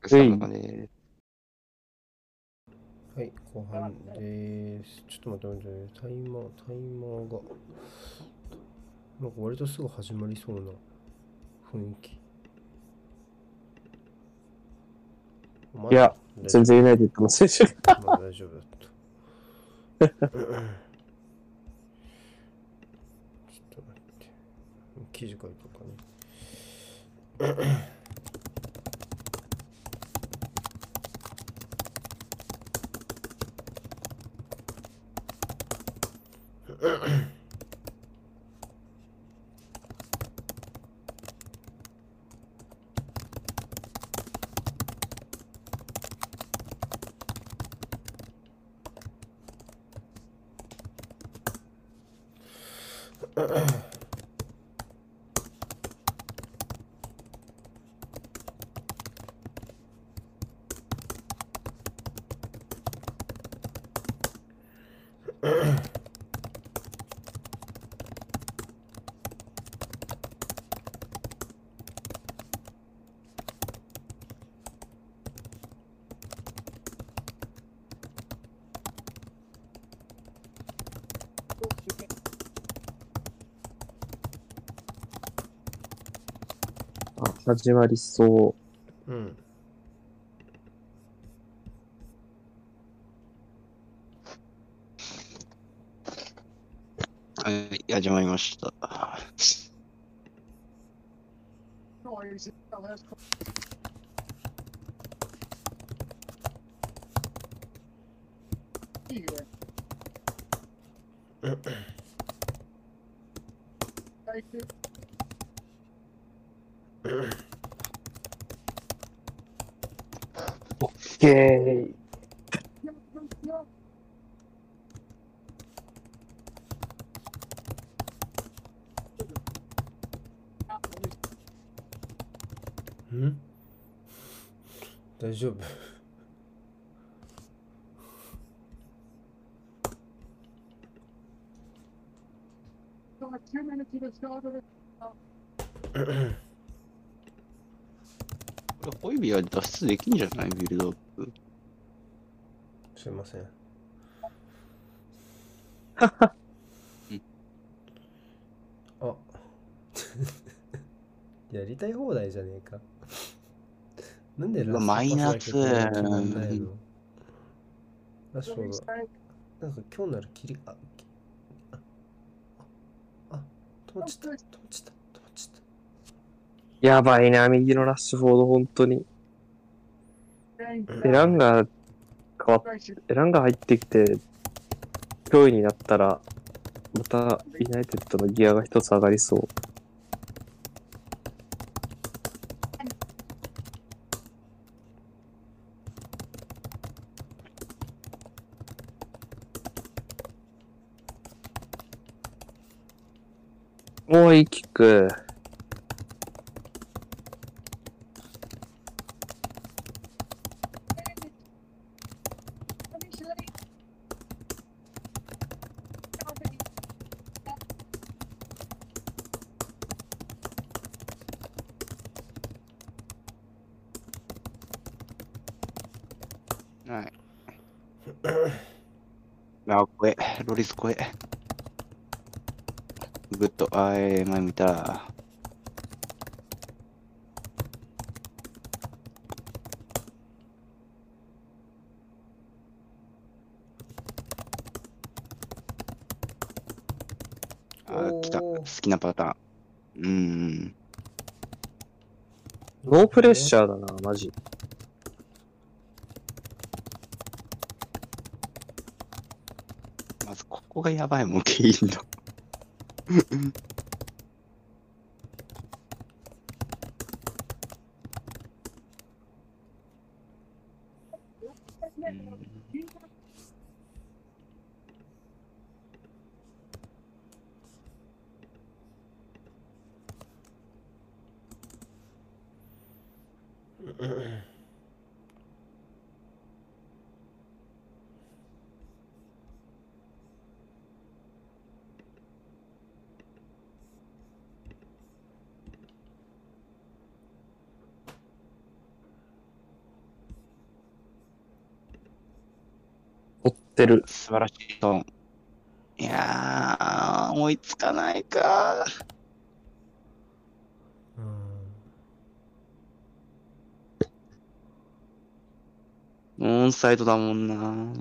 お疲れ様です。はい、後半です。ちょっと待って待って待って、タイマー、タイマーが、なんか割とすぐ始まりそうな雰囲気。いや、全然ユナイテッドの選手が。夫まだ大丈夫だった。[laughs] ちょっと待って。記事書いとかね。あ始まりそう。うん。はい、始まりました。ん大丈夫小指は脱出できんじゃない？ビルド。すいません。う [laughs] んあ [laughs] やりたい放題じゃねえか。なんでラストマイナパスだけ決まんないツの？ラッシュ.なんか今日なら切り、あ、きあ、あ、あ止まっちゃった、止まっちゃった、止まっちゃった。やばいな、右のラッシュフォード、本当に。エランが変わっ、Right. エランが入ってきて、脅威になったら、またユナイテッドのギアが一つ上がりそう。もういいキック。Let me see. はい。あ、こえ、ロリスこえ。グッド、あー、前見た。あー、来た。好きなパターン。うーん。ノープレッシャーだな、マジ。まず、ここがやばいもん、ケインの。てる。素晴らしいトーン。いやー、思いつかないか。うんオンサイドだもんな。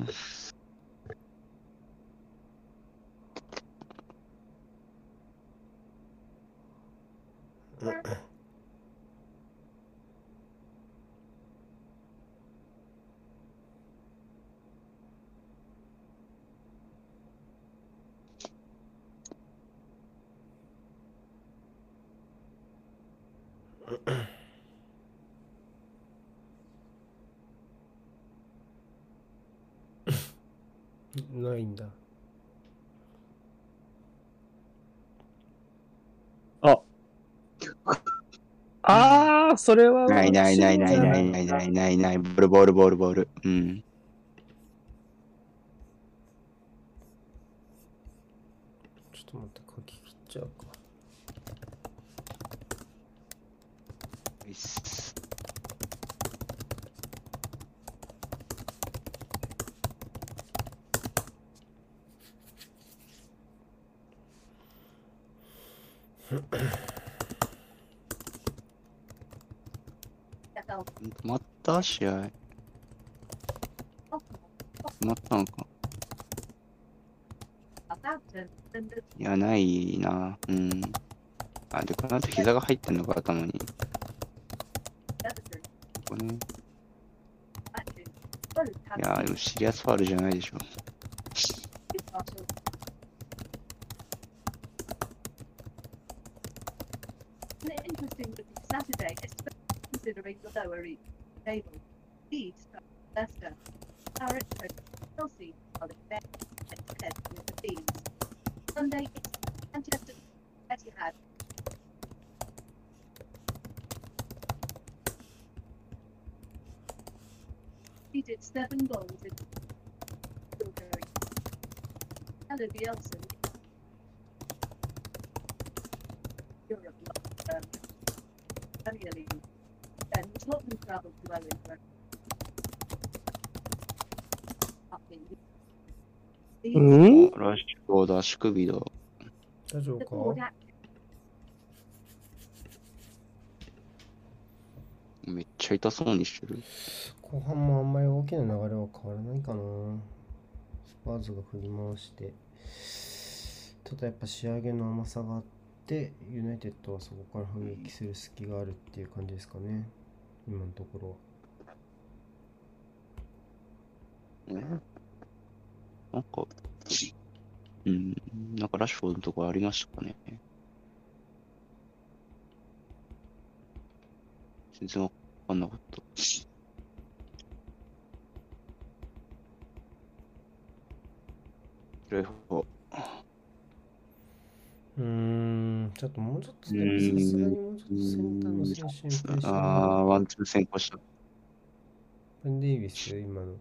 ないんだ。あー、それは。ないないないないないないないないない。ボールボールボールボール。うん。ちょっと待って、書き切っちゃうか。いいっす止まっ試合。止まったのか。いや、ないな。うん。あ、で、この後膝が入ってんのか、頭に。ここね。いや、でもシリアスファールじゃないでしょ。うん？ラッシュフォード足首だ。大丈夫か.めっちゃ痛そうにしてる。後半もあんまり大きな流れは変わらないかな。スパーズが振り回して。ただやっぱ仕上げの甘さがあって、ユナイテッドはそこから反撃する隙があるっていう感じですかね。今のところは。ねなんか、うん、なんかラッシュフォードのところありましたかね。全然わかんなかった。広い方。うーん、ちょっともうちょっとさすがにもうちょっとセンターの選手にプレッシャーがああー、ワンツー先行した。ベン・デイビス、今の。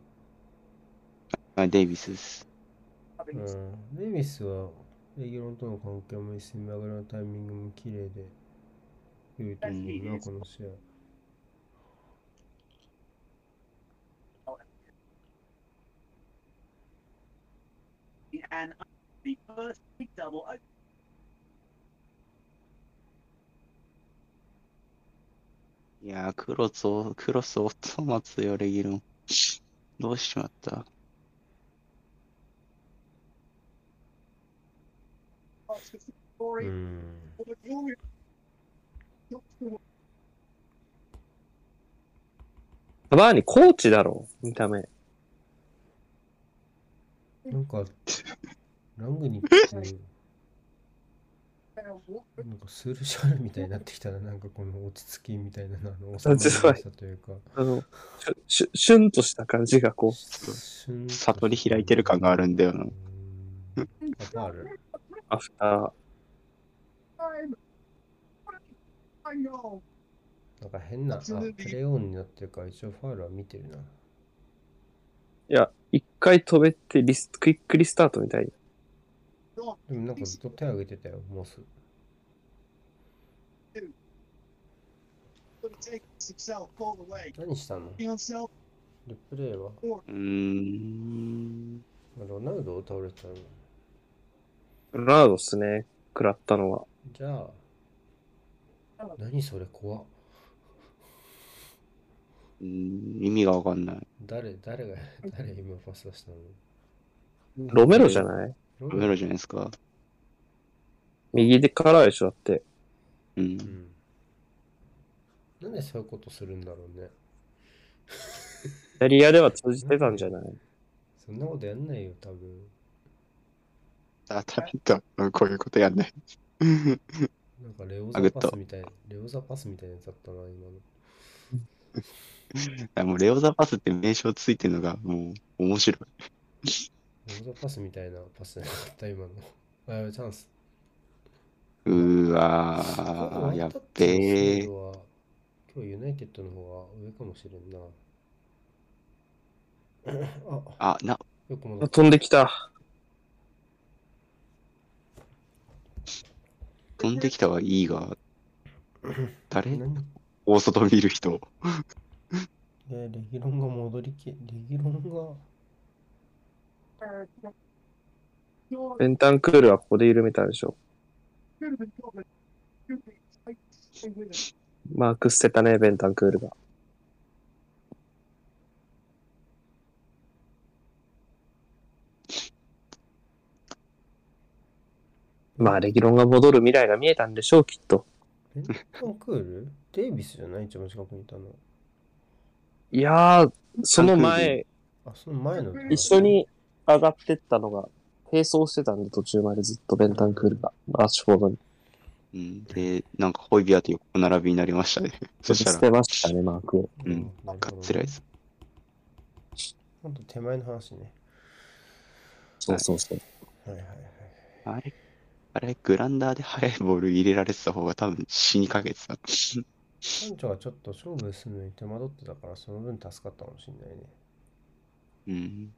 あデイビスです。うん、デイビスはレギュロンとの関係もいいし、目上がりのタイミングも綺麗で良いと思うな、この試合。and the first big double. いやー、クロスを、クロスをと待つよ、レギュロン。どうしちまった？うん。カバーニコーチだろ、見た目。なんか、ラングニック、なんかスルシャルみたいになってきたら、なんかこの落ち着きみたいなの、あの、収まりましたというか、あの、しゅ、しゅ、シュンとした感じがこう、悟悟り開いてる感があるんだよな。パタール。アフター.なんか変な、あ、プレイオンになってるから、一応ファウルは見てるな。いや、一回止めてリス、クイックリスタートみたいに。でもなんかずっと手挙げてたよ、モス。何したの？リプレイは？うーん。ロナウドを倒れてたの？ロナウドっすね、食らったのは。じゃあ、何それ怖っうーん意味がわかんない。誰、誰が、誰今パス出したの？ロメロじゃない？ロロメロじゃないですか。右でからでしょ、だって。う。うんん。なんでそういうことするんだろうね。イタリアでは通じてたんじゃない？そんなことやんないよ、多分。あ、たびと、こういうことやんない。なんかレオザパスみたい、レオザパスみたいなやつだったな、今の。[laughs] あもうレオザパスって名称ついてるのがもう面白い。レオザパスみたいなパスじゃなかった、今の。[laughs] あ、やばいチャンス。うーわー、やっべえ精。度は今日ユナイテッドの方が上かもしれんな。あ、[laughs] あ、な、よく戻った。飛んできた。飛んできたはいいが、[laughs] 誰？何？大外見る人。えレギロンが戻りき、レギロンが、uh, ベンタンクールはここでいるみたいでしょ。マーク捨てたね、ベンタンクールが。まあ、レギロンが戻る未来が見えたんでしょう、きっと。ベンタンクールデイビスじゃない？一番近くにいたの。いやー、その前、あ、その前の。一緒。に上がってったのが、並走してたんで、途中までずっとベンタンクールが、ラッシュフォードに。うん。で、なんかホイビアと横並びになりましたね。[laughs] そしたら、捨てましたね、マークを。うんなるほどがっつらいです。ほんと手前の話ね。そうそうそう。はいはいはい。あれ、あれ、グランダーで速いボール入れられてた方が多分死にかけてた。館長がちょっと勝負するのに手間取ってたから、その分助かったかもしれないね。うん。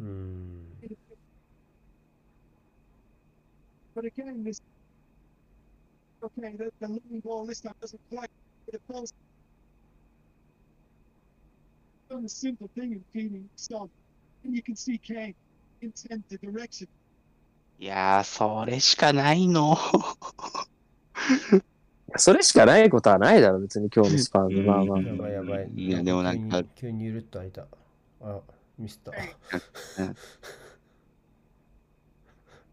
うん。But again, this okay. The, the long ball this time doesn't quite hit a post. Done a simple thing in feeding stuff, and you can see Kane intent the direction. いやー、それしかないの。それしかないことはないだろ、別に今日のスパーズ。まあまあ。やばいやばい。いやでもなんか急にゆるっと開いた。あ、ミスった。うん [laughs]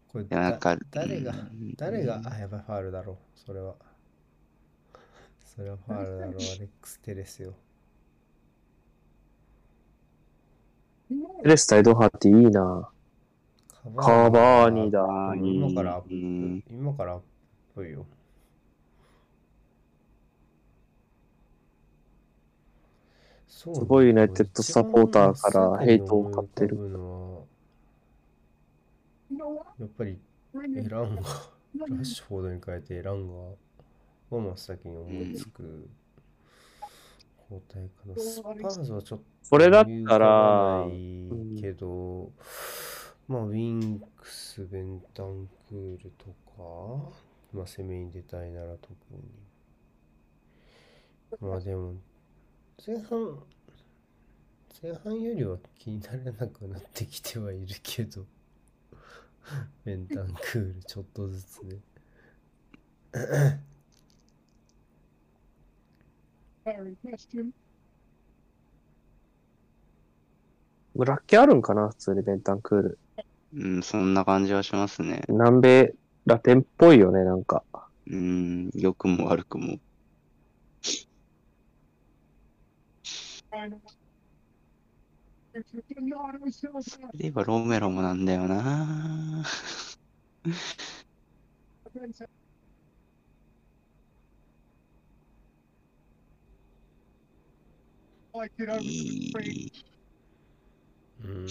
これいや、なんかだ、誰がうん誰が、あ、やばい、ファールだろう。それは。それはファールだろう。[laughs] アレックス・テレスよ。テレス対ドハティいいなカカバーニだ。今からアップうん。今からアップよ。すごいユナイテッドサポーターからヘイトを買ってる?やっぱりエ.ランが、ラッ.シュフォードに変えてエランが、が真っ先に思いつく交代かな。スパーズはちょっとこれだったらけど、まあ、ウィンクス、ベンタンクールとか、まあ、攻めに出たいなら特に。まあでも、前半、前半よりは気にならなくなってきてはいるけど、[laughs] ベンタンクールちょっとずつね。ラッキあるんかな普通にベンタンクール。うん、そんな感じはしますね。南米ラテンっぽいよね、なんか。うん、良くも悪くも。で言えばロメロもなんだよな。いい。うん。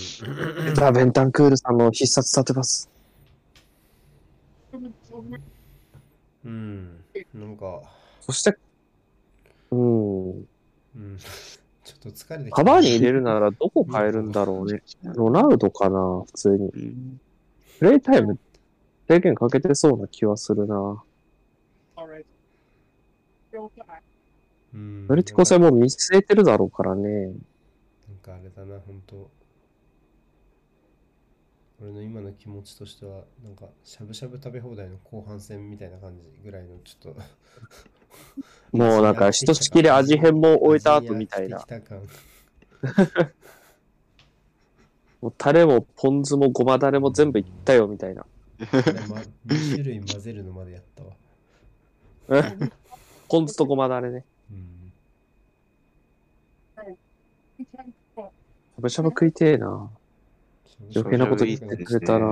ザ・ベンタンクールさんの必殺立てます。うん。なんか、そして、うん。うん。ちょっと疲れてカバーに入れるならどこ変えるんだろうね。ロナウドかな、普通に。うんプレイタイム、制限かけてそうな気はするな。うん。ノリティコ戦も見据えてるだろうからね。なんかあれだな、本当俺の今の気持ちとしては、なんか、しゃぶしゃぶ食べ放題の後半戦みたいな感じぐらいの、ちょっと、もうなんか、ひとしきり味変も終えた後みたいな [laughs] もうタレもポン酢もごまだれも全部いったよみたいな。ま2種類混ぜるのまでやったわ。[laughs] ポン酢とごまだれね。うん。しゃぶしゃぶ食いてえな。余計なこと言ってくれたな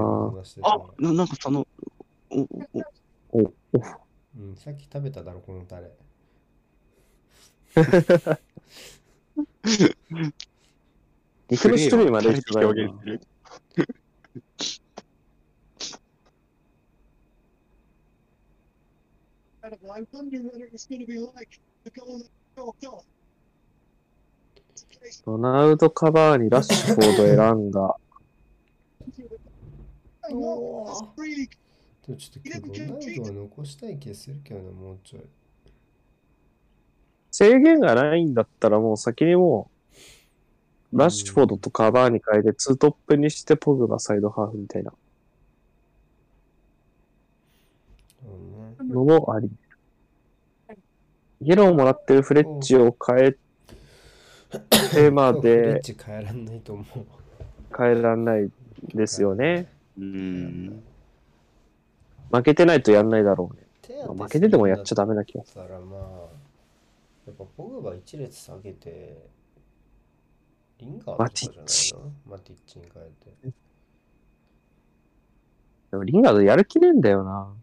あ、ななんかその、お、お、お、お、うん、さっき食べただろ、このタレ。肉の種類まで表現する。Going to be like the. ロナウドカバーにラッシュフォード選んだ。でもちょっと今日ロナウドは残したい気するけどな、もうちょい。制限がないんだったらもう先にもう、ラッシュフォードとカバーに変えてツートップにしてポグがサイドハーフみたいな。のもあり。イエローもらってるフレッチを変えてまフレッでチ変えらんないと思う。変えらんないですよね。うん。負けてないとやんないだろうね。手当負けててもやっちゃダメな気がすだからまあ、やっぱポグバ一列下げて、リンガーとかマじゃないの？マティッチに変えて。る。でもリンガードやる気ねえんだよな。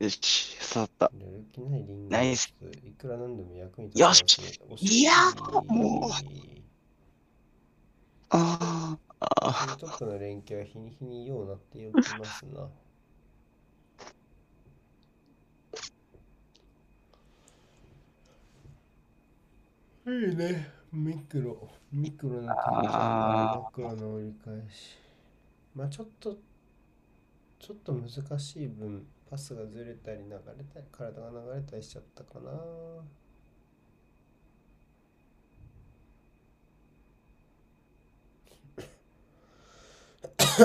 よし、刺さった。やる気ないリンガーナイスいくらなんでも役に立よしいやーもうああ、あトップの連携は日に日にようなっておきますな。いいね。ミクロ。ミクロな感じマクロの折り返し。まあちょっと、ちょっと難しい分、パスがずれたり流れたり、体が流れたりしちゃったかな。あ、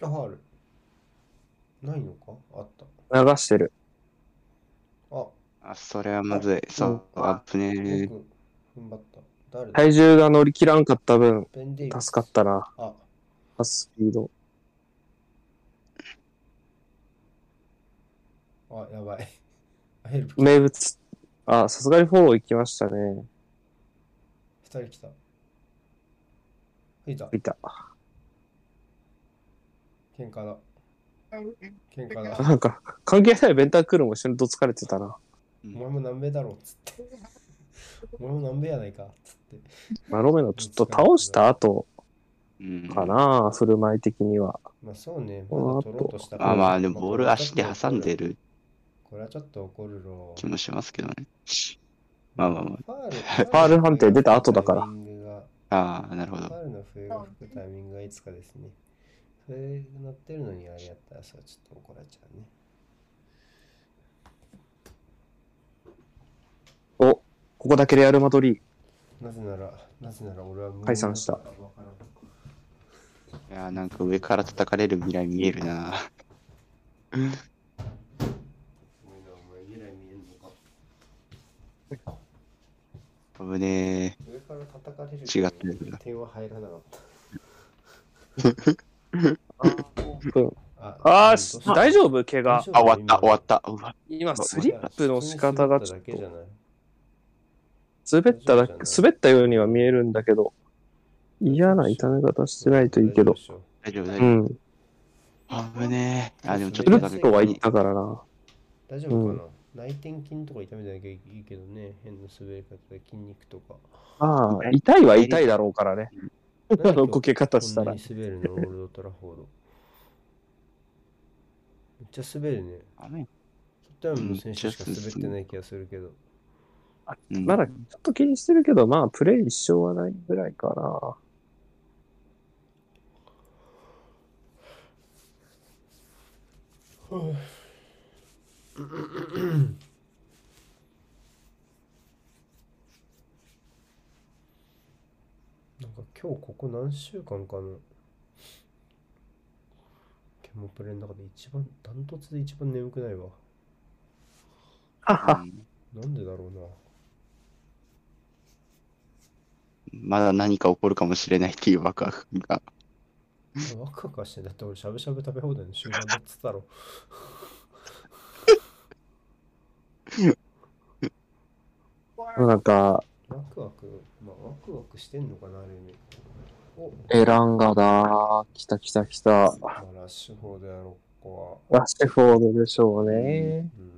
ファール。ないのか？あった。流してる。あ、あ、それはまずい。そう、あぶねえ。よく踏ん張った。誰だ？体重が乗り切らんかった分、ベンデイビス助かったな。あ、パススピード。あ、やばい。あヘルプ。名物。あ、さすがにフォロー行きましたね。二人来た。吹いた。いた。喧嘩だ。喧嘩だ。なんか、関係ないベンタークールも一緒にどつかれてたな。お前も南米だろっつって。お前も南米やないかっつって。まあ、ロメロちょっと倒した後うん。かな、振る舞い的には。まあそうね。まだ取ろうとしたからあ、まあでもボール足で挟んで。るこれはちょっと怒るろ。気もしますけどね。まあまあまファール [laughs] ファール判定出た後だからあ。ああ、なるほファど。ールの笛が吹くタイミングがいつかですね。笛が鳴ってるのにあれやったらさ、ちょっと怒られちゃうね。お、ここだけレアル・マドリー。なぜなら、なぜなら俺は無解散したいやーなんか上から叩かれる未来見えるな。ごめんなお前未来見えんのか。危ね上から叩かれる違ってる点は入らなかった。あー6分。あ大丈夫？怪我。あ、終わった、終わった。今、スリップの仕方がちょっと、滑っただけ滑ったようには見えるんだけど、嫌な痛め方してないといいけど大。丈夫大丈夫、大う丈ん。夫。危ねえ。あ、でもちょっスルとッとは言ったからな。大丈夫かな、内転筋とか痛めなきゃいいけどね、変な滑り方で筋肉とか。ああ、痛いは痛いだろうからね。あの [laughs] こけ方したら。滑るの、オールドトラフォード。めっちゃ滑るね。ダメ。トッテナムの選手しか滑ってない気がするけど。うんまだちょっと気にしてるけど、まあ、プレイ一生はないぐらいかな。[coughs] なんか今日ここ何週間かのケモプレの中で一番、ダントツで一番眠くないわ。なんでだろうな。まだ何か起こるかもしれないっていうワクワクが。ワクワクはしてんだって俺しゃぶしゃぶ食べ放題の終盤だっつったろ。なんか、ワクワク、まあワクワクしてんのかな、ある意エランガだ。来た来た来た。まあ、ラッシュフォードやろ、ここは。ラッシュフォードでしょうね。うん。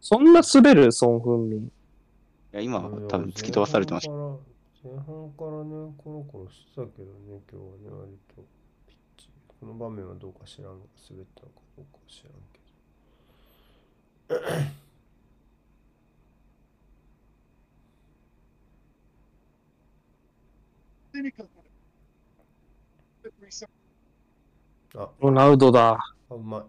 そんな滑る、ソン・フンミン。いや、今は多分突き飛ばされてました。た。前半からね、コロコロしてたけどね、今日はね、割とピッチ。この場面はどうか知らんが、滑ったのかどうかは知らんけど。あ、[coughs] ロナウドだ。あ、うまい。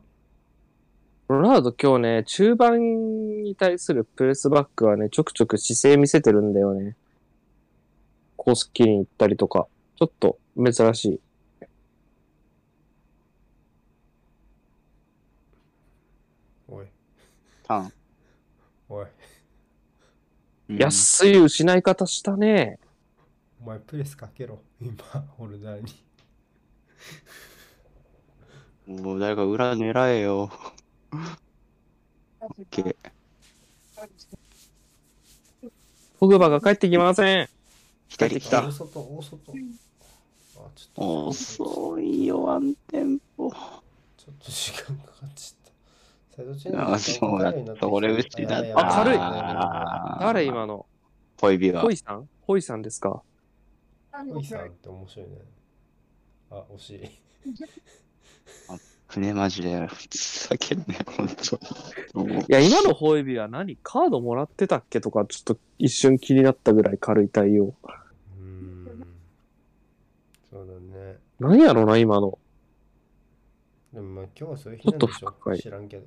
ロナウド今日ね、中盤に対するプレスバックはね、ちょくちょく姿勢見せてるんだよね。コース切りに行ったりとか。ちょっと珍しい。おい、ターン。おい。うん安い失い方したね。お前プレスかけろ。今、ホルダーに。もう誰か裏狙えよ。has け a ポグバが帰ってきません。左来た大外、大外。あ、ちょっと。遅いよ、ワンテンポ。ちょっと時間かかっちゃった。サイドチェンジあそうだった俺うちだったあ軽い誰今の？恋人はホイさん？ホイさんですか？ホイさんって面白いね。あ、惜しい。船マジでふざけるね、本当に。いや、今のホイビは何？カードもらってたっけとか、ちょっと一瞬気になったぐらい軽い対応。うーん。そうだね。何やろな、今の。でもまあ今日はそういう日なんでしちょっと深いょ知らんけど。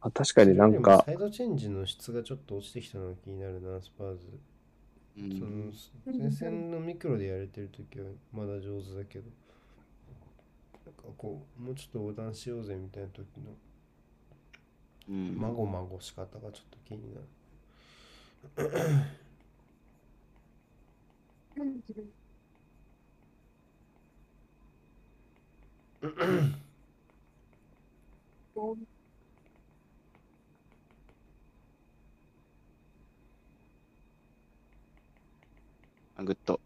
あ確かになんかサ、イドチェンジの質がちょっと落ちてきたのが気になるな、スパーズ。うんその前線のミクロでやれてるときはまだ上手だけど、なんかこう、もうちょっと横断しようぜみたいな時のうんまごまごし方がちょっと気になる。[laughs] Go ああグッド。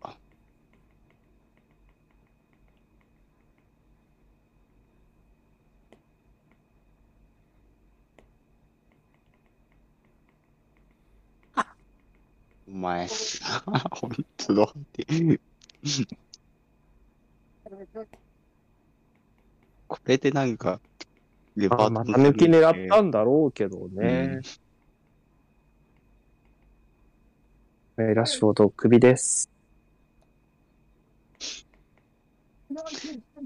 お前さ、[laughs] 本当だって。これでなんか、レあまた抜き狙ったんだろうけどね。えーラッシュフォード首です。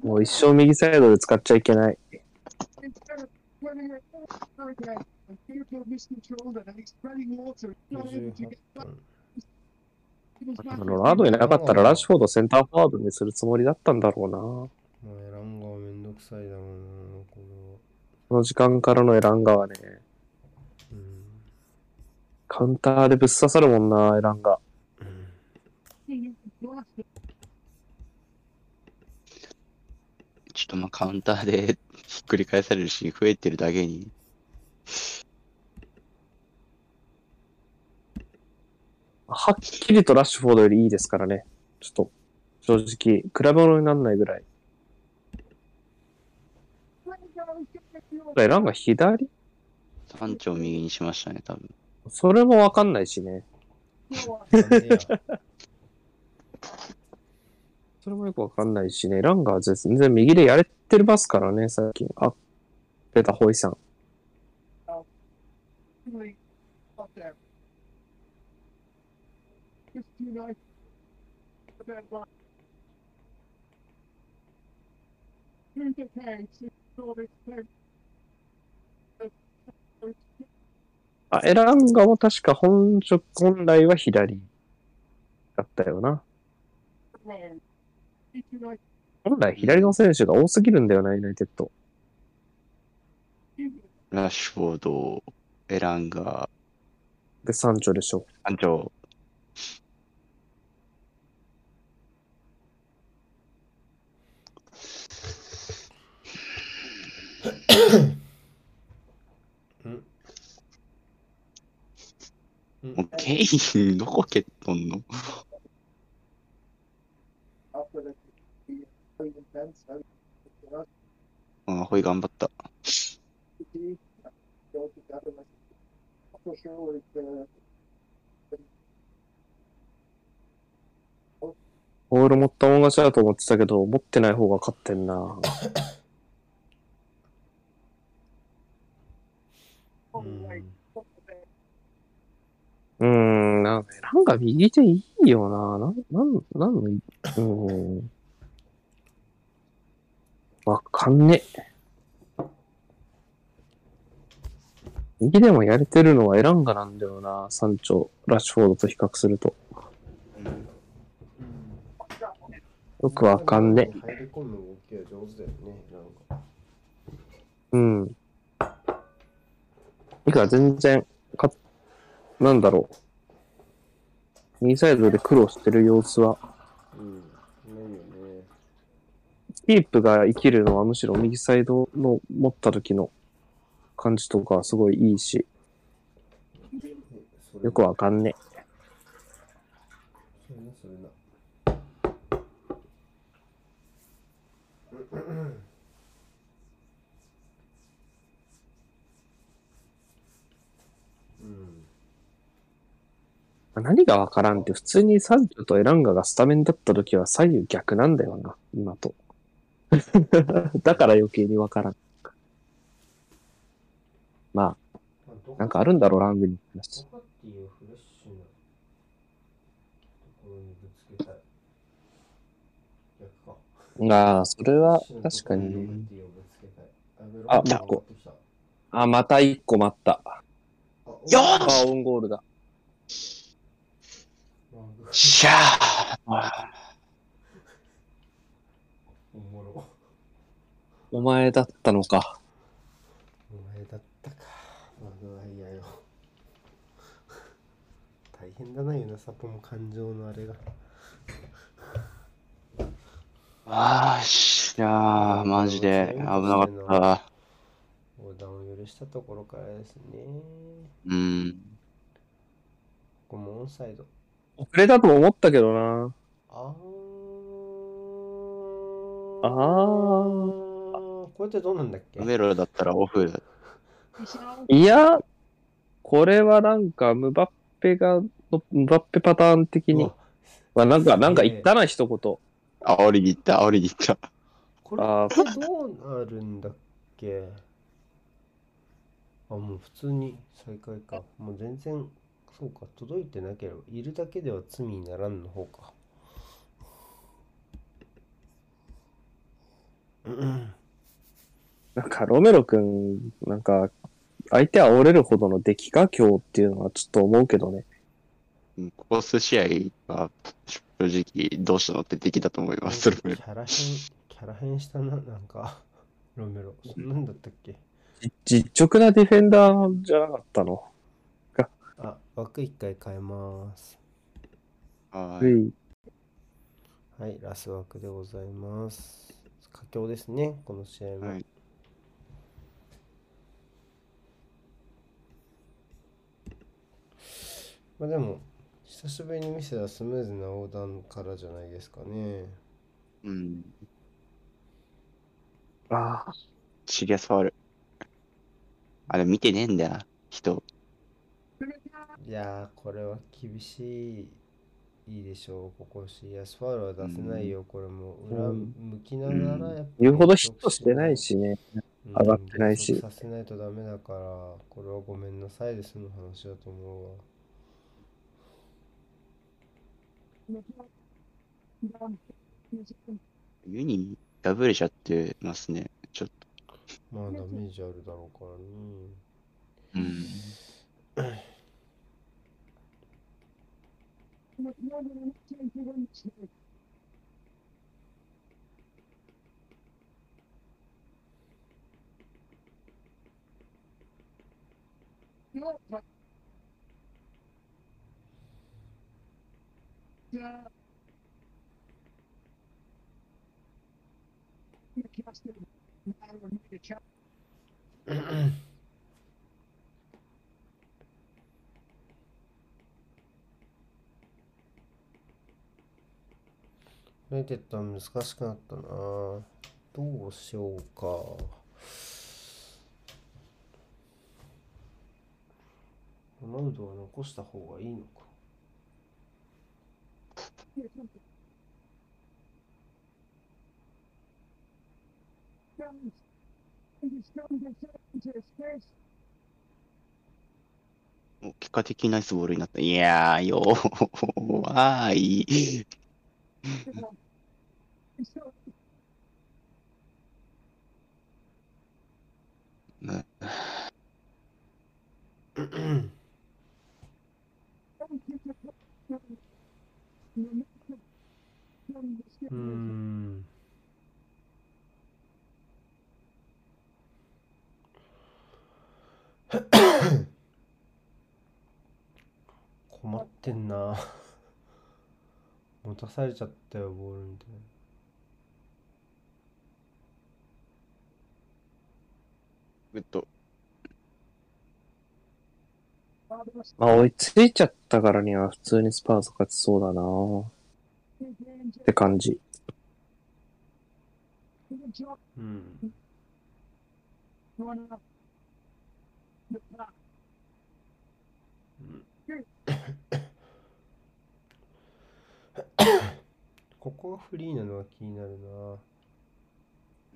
もう一生右サイドで使っちゃいけない。ロナウドいなかったらラッシュフォードセンターフォワードにするつもりだったんだろうな。もうエくさいだろうな、ここの時間からのエランガはね。うん。カウンターでぶっ刺さるもんな、エランが。うんちょっとまあカウンターでひっくり返されるシーン増えてるだけに。はっきりとラッシュフォードよりいいですからね。ちょっと、正直、比べ物にならないぐらい。エランが左？山頂右にしましたね、多分。それもわかんないしね。それもよくわかんないしね。ランガーズ全然右でやれてますからね、最近。あ、出た、ホイさん。あ、エランガも確か本職、本来は左だったよな。本来左の選手が多すぎるんだよな、ユナイテッド。ラッシュフォード、エランガー、で、サンチョでしょ。サンチョ。う [laughs] んうケインどこ蹴っとんの？あ,あ、ほい頑張った。ボール持った恩返しだと思ってたけど、持ってない方が勝ってんな。うーん、なんか、なんか右手いいよな。なん、なん、なんうーん。わかんねえ。右でもやれてるのはエランガなんだよな。サンチョ、ラッシュフォードと比較すると。よくわかんねえ。入り込む動きは上手だよね、なんか。うん。いいから全然、か、なんだろう。右サイドで苦労してる様子は、うん。ないよね。キープが生きるのはむしろ右サイドの持った時の感じとかすごいいいし、それよくわかんねそれな、それな。うん。え。何がわからんって普通にサンチョとエランガがスタメンだった時は左右逆なんだよな、今と。[laughs] だから余計にわからん。まあ、なんかあるんだろう、ラングに話。ああ、それは確かにあもう一個あ、また一個待った。あよあー、オウンゴールだ。おしゃーおもろ。お前だったのか。お前だったか。マグワイアよ。大変だな、ユナサポも感情のあれが。あーしゃー、マジで危なかった。横断を許したところからですね。うん。ここもオンサイド。遅れたと思ったけどな。ああー。ー。これってどうなんだっけ？メロだったらオフ。いや、これはなんか、ムバッペが、ムバッペパターン的に。まあ、なんか、なんか言ったな、一言。煽りに行った、煽りに行った。これあってどうなるんだっけ？あ、もう普通に再開か。もう全然、そうか、届いてなければ、いるだけでは罪にならんの方か。うんうん。なんか、ロメロ君、なんか、相手は折れるほどの出来か、今日っていうのはちょっと思うけどね。うんここ数試合は正直どうしたのって敵だと思います、それもキャラ変、キャラ変したな、なんか、ロメロ。そんなんだったっけ？じ実直なディフェンダーじゃなかったの？があ、枠一回変えます。はーい。はい、ラス枠でございます。佳境ですね、この試合も。はいまあでも、久しぶりに見せたスムーズな横断からじゃないですかね。うん。ああ、シリアスファウル。あれ見てねえんだよな、人。いやー、これは厳しい。いいでしょう、ここシリアスファウルは出せないよ、これも裏うん向きながらやっ言うほどヒットしてないしね。うん上がってないしさせないとダメだから、これはごめんなさいですの話だと思うわ。ユニ破れちゃってますね。ちょっと。まあダメージあるだろうからね。うん。[laughs] Yeah. I would need a check. ユナイテッドは難しくなったな。どうしようか。ロナウドは残した方がいいのか。お結果的にナイスボールになった。いやー、弱い。[laughs] うんうん。[coughs] 困ってんな。[coughs] 持たされちゃったよ、ボールみたいな。グッと。まあ追いついちゃったからには普通にスパーズ勝ちそうだなって感じ。うん。[laughs] ここがフリーなのが気になるな。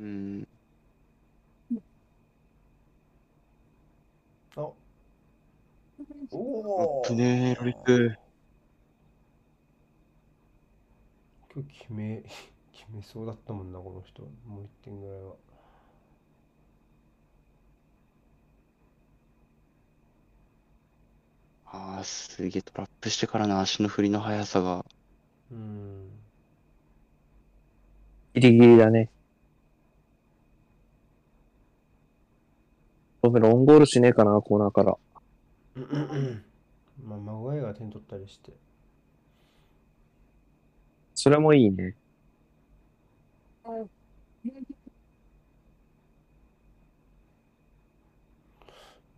うん。おあおっぶねー、ロリック。今日決め、[laughs] 決めそうだったもんな、この人。もう一点ぐらいは。ああ、すげえトラップしてからの足の振りの速さが。うん。ギリギリだね。ごめん、ロンゴールしねえかな、コーナーから。まあ、マグワイが点取ったりして。それもいいね。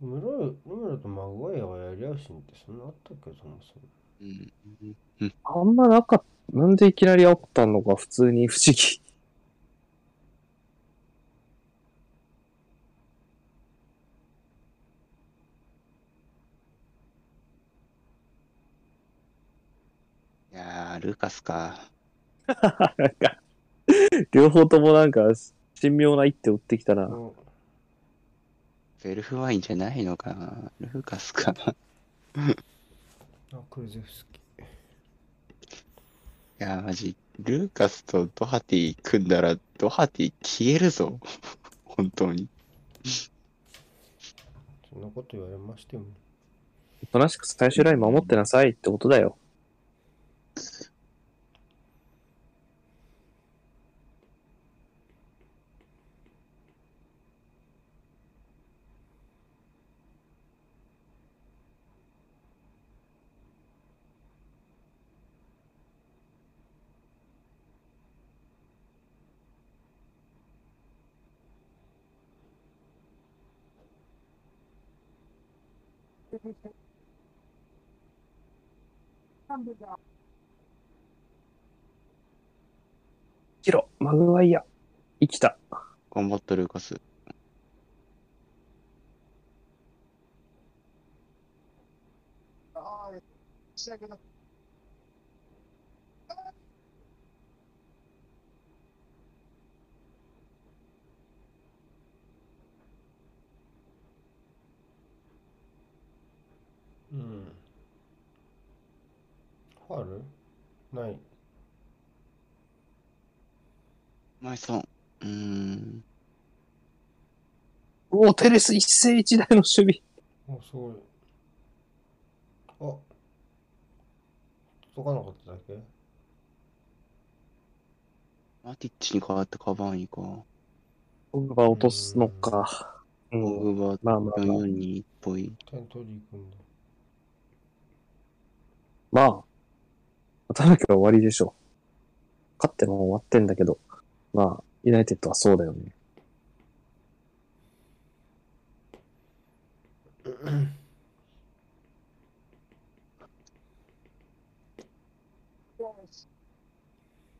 ムロムロとマグワイアがやり合うシーンってそんなあったっけ、そもそも。うん。あんまなかった。なんでいきなりあったのか普通に不思議。ルーカスか。なんか、両方ともなんか、神妙な一手打ってきたな。おベルフワインじゃないのかな。ルーカスかな。あ、クルゼフスキ。いやー、マジ、ルーカスとドハティ組んだら、ドハティ消えるぞ。[laughs] 本当に。そんなこと言われましても。おとなしく最終ライン守ってなさいってことだよ。キロ、マグワイア。生きた。頑張った、ルーカス。うん。ファールない。マイソン。うーん。おお、テレス一世一代の守備。お、すごい。あ届かなかっただけ？マティッチに変わったカバーニか。ポグバ落とすのか。うポん。グバまあまあまあ。442っぽい。点取り行くんだ。まあ。勝たなきゃ終わりでしょ。勝っても終わってんだけど。まあ、ユナイテッドはそうだよね。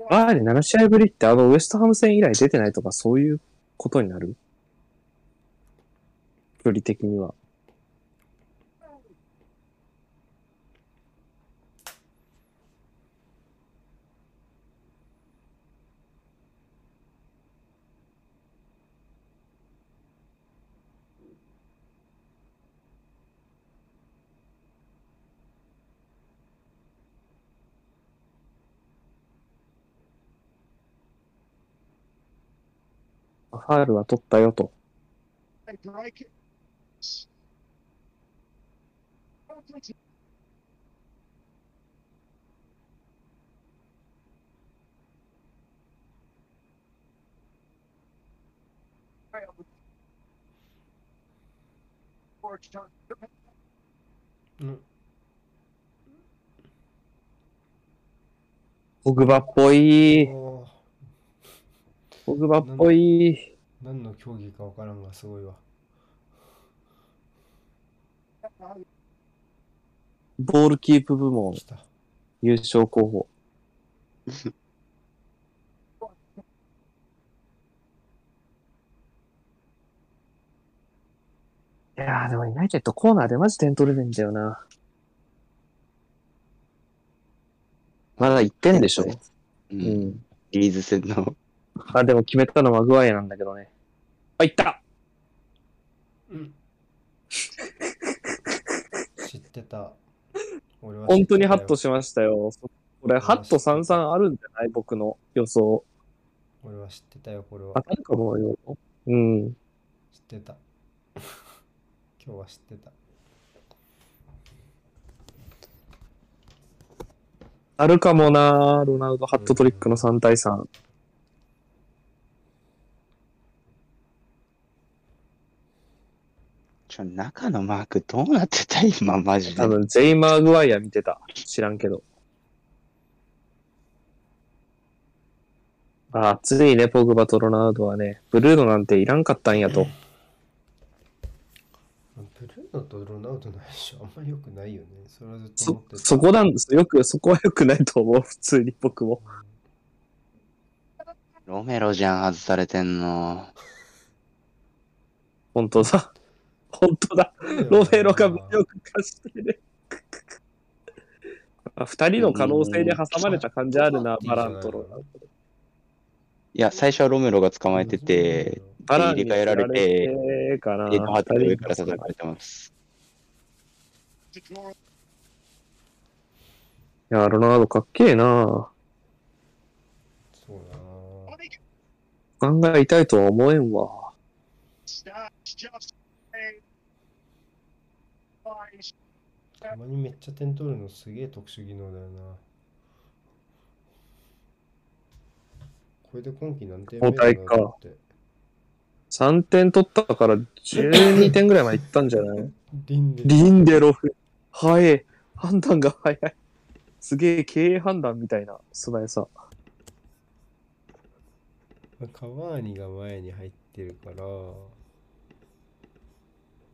バーリ7試合ぶりってあのウエストハム戦以来出てないとかそういうことになる？距離的には。ファールは取ったよと。オグっぽい。ポグバっぽい。何の競技かわからんがすごいわ。ボールキープ部門来た。優勝候補。[laughs] いやーでもユナイテッドコーナーでマジ点取れねえんだよな。まだ1点でしょ？う。うんん。リーズ戦の。あ、でも決めたのはマグワイアなんだけどね。あ、いったうん。知ってた。俺は知ってたよ本当にハッとしましたよ。これ、ハッと33あるんじゃない？僕の予想。俺は知ってたよ、これは当。たるかもよ。うん。知ってた。[laughs] 今日は知ってた。あるかもなロナウドハットトリックの3対3。中のマークどうなってた今、マジで多。分、ジェイ・マーグワイア見てた。知らんけど。ああ、ついね、ポグバとロナウドはね、ブルーノなんていらんかったんやと。ブルーノとロナウドの相性あんまり良くないよね。それはずっと思って、た。そそこなんです。よく、そこは良くないと思う、普通に僕も。ロメロじゃん、外されてんの。本当だ。本当だ。ロメロが無力化してる。[laughs] あ二人の可能性で挟まれた感じあるな、バランとロ。いや、最初はロメロが捕まえてて、バランに入れ替えられて、てかな。エイドハットの上から叩かれてます。いや、ロナウドかっけえなそうだな考えたいとは思えんわ。たまにめっちゃ点取るのすげえ特殊技能だよな。これで今季何点目交代かなんだって3点取ったから12点ぐらいまでいったんじゃない？[laughs] リンデロフ。早い。判断が早い。すげえ経営判断みたいな素早さ。カバーニが前に入ってるから、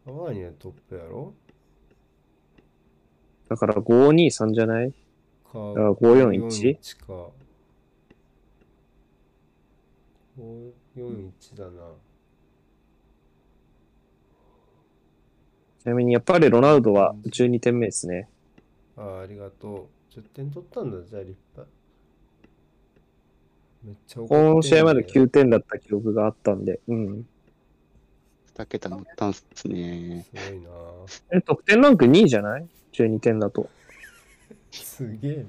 カバーニはトップやろ？だから523じゃない？か、から541 541か。541だな。ちなみにやっぱりロナウドは12点目ですね。ああ、ありがとう。10点取ったんだ、じゃあ立派。めっちゃこの試合まで9点だった記憶があったんで。うん。2桁乗ったんすね。すごいなえ、得点ランク2位じゃない ?12 点だと。すげえな。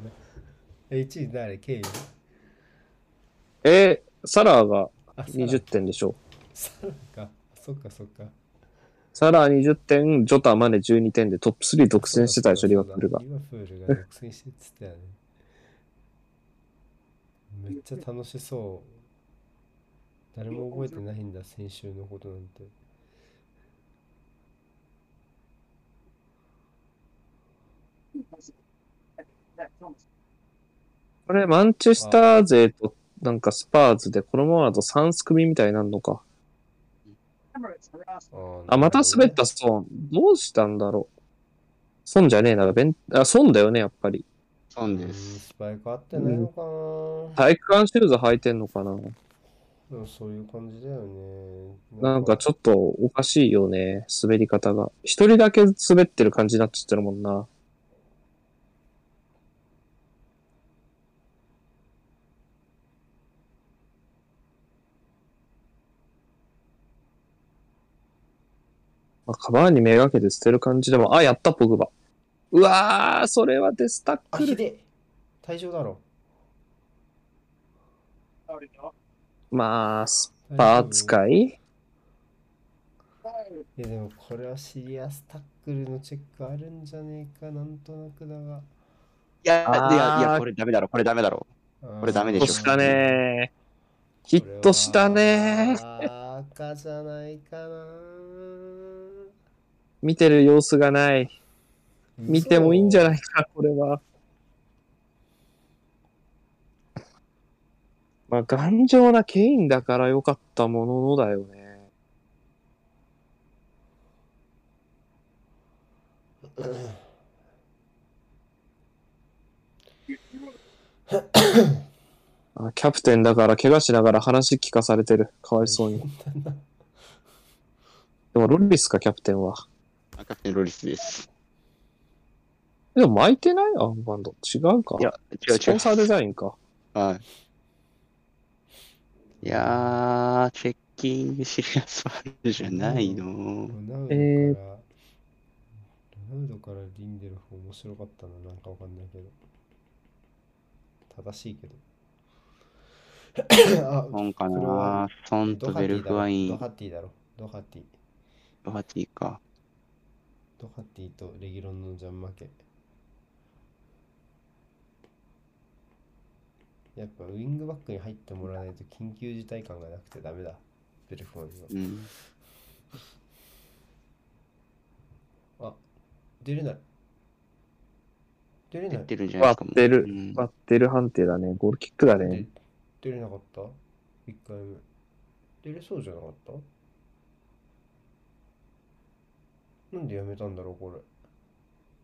え、1位誰？ケイえーサラーがあ、20点でしょ。サラか。そっかそっか。サラー20点、ジョタ、マネ12点でトップ3独占してたでしょ、リバプールがリ。バプールが独占してっつったよね。めっちゃ楽しそう。誰も覚えてないんだ、先週のことなんて。これ、マンチェスター勢となんかスパーズでこのままだと3ス組みたいになるのか。あ、また滑った、損。どうしたんだろう。損じゃねえな、ベン、あ、損だよね、やっぱり。そううんです。スパイク合ってないのかな、体育館シューズ履いてんのかなうんそういう感じだよね。なんかちょっとおかしいよね、滑り方が。一人だけ滑ってる感じになっちゃってるもんな。まあ、カバーにめがけて捨てる感じでも、あ、やった、ポグバ。うわー、それはデスタッあ、クル。ひでえ退場だろ。got まあ、スパー使い？いやでもこれはシリアスタックルのチェックあるんじゃねえかなんとなくだが。いや、あーいや、いや、これダメだろ、これダメだろ。これダメでしょヒットしたねー。ヒットしたねー。ー。赤じゃないかな。見てる様子がない。見てもいいんじゃないか、これは。まあ、頑丈なケインだから良かったもののだよね。[coughs] あキャプテンだから怪我しながら話聞かされてる。かわいそうに。でもロリスか、キャプテンは。赤キャプテンロリスです。でも巻いてない？アームバンド。違うか。いや、違う違う。スポンサーデザインか。はい。いやー、チェッキングシリアスファウルじゃないの。ロナウドから、えーロナウドからリンデルフ面白かったな、なんかわかんないけど。正しいけど。あ、[coughs] 本かなソンとベルフワインドハ。ティだろ。ドハティ。ドハティか。ドハティとレギロンのジャン負け。やっぱウィングバックに入ってもらわないと緊急事態感がなくてダメだ。ベルフォンには。うん。あ、出れない。出れない。出てるんじゃないですか。割ってるうん割ってる判定だね。ゴールキックだねで。出れなかった ?1 回目。出れそうじゃなかった？なんでやめたんだろう、これ。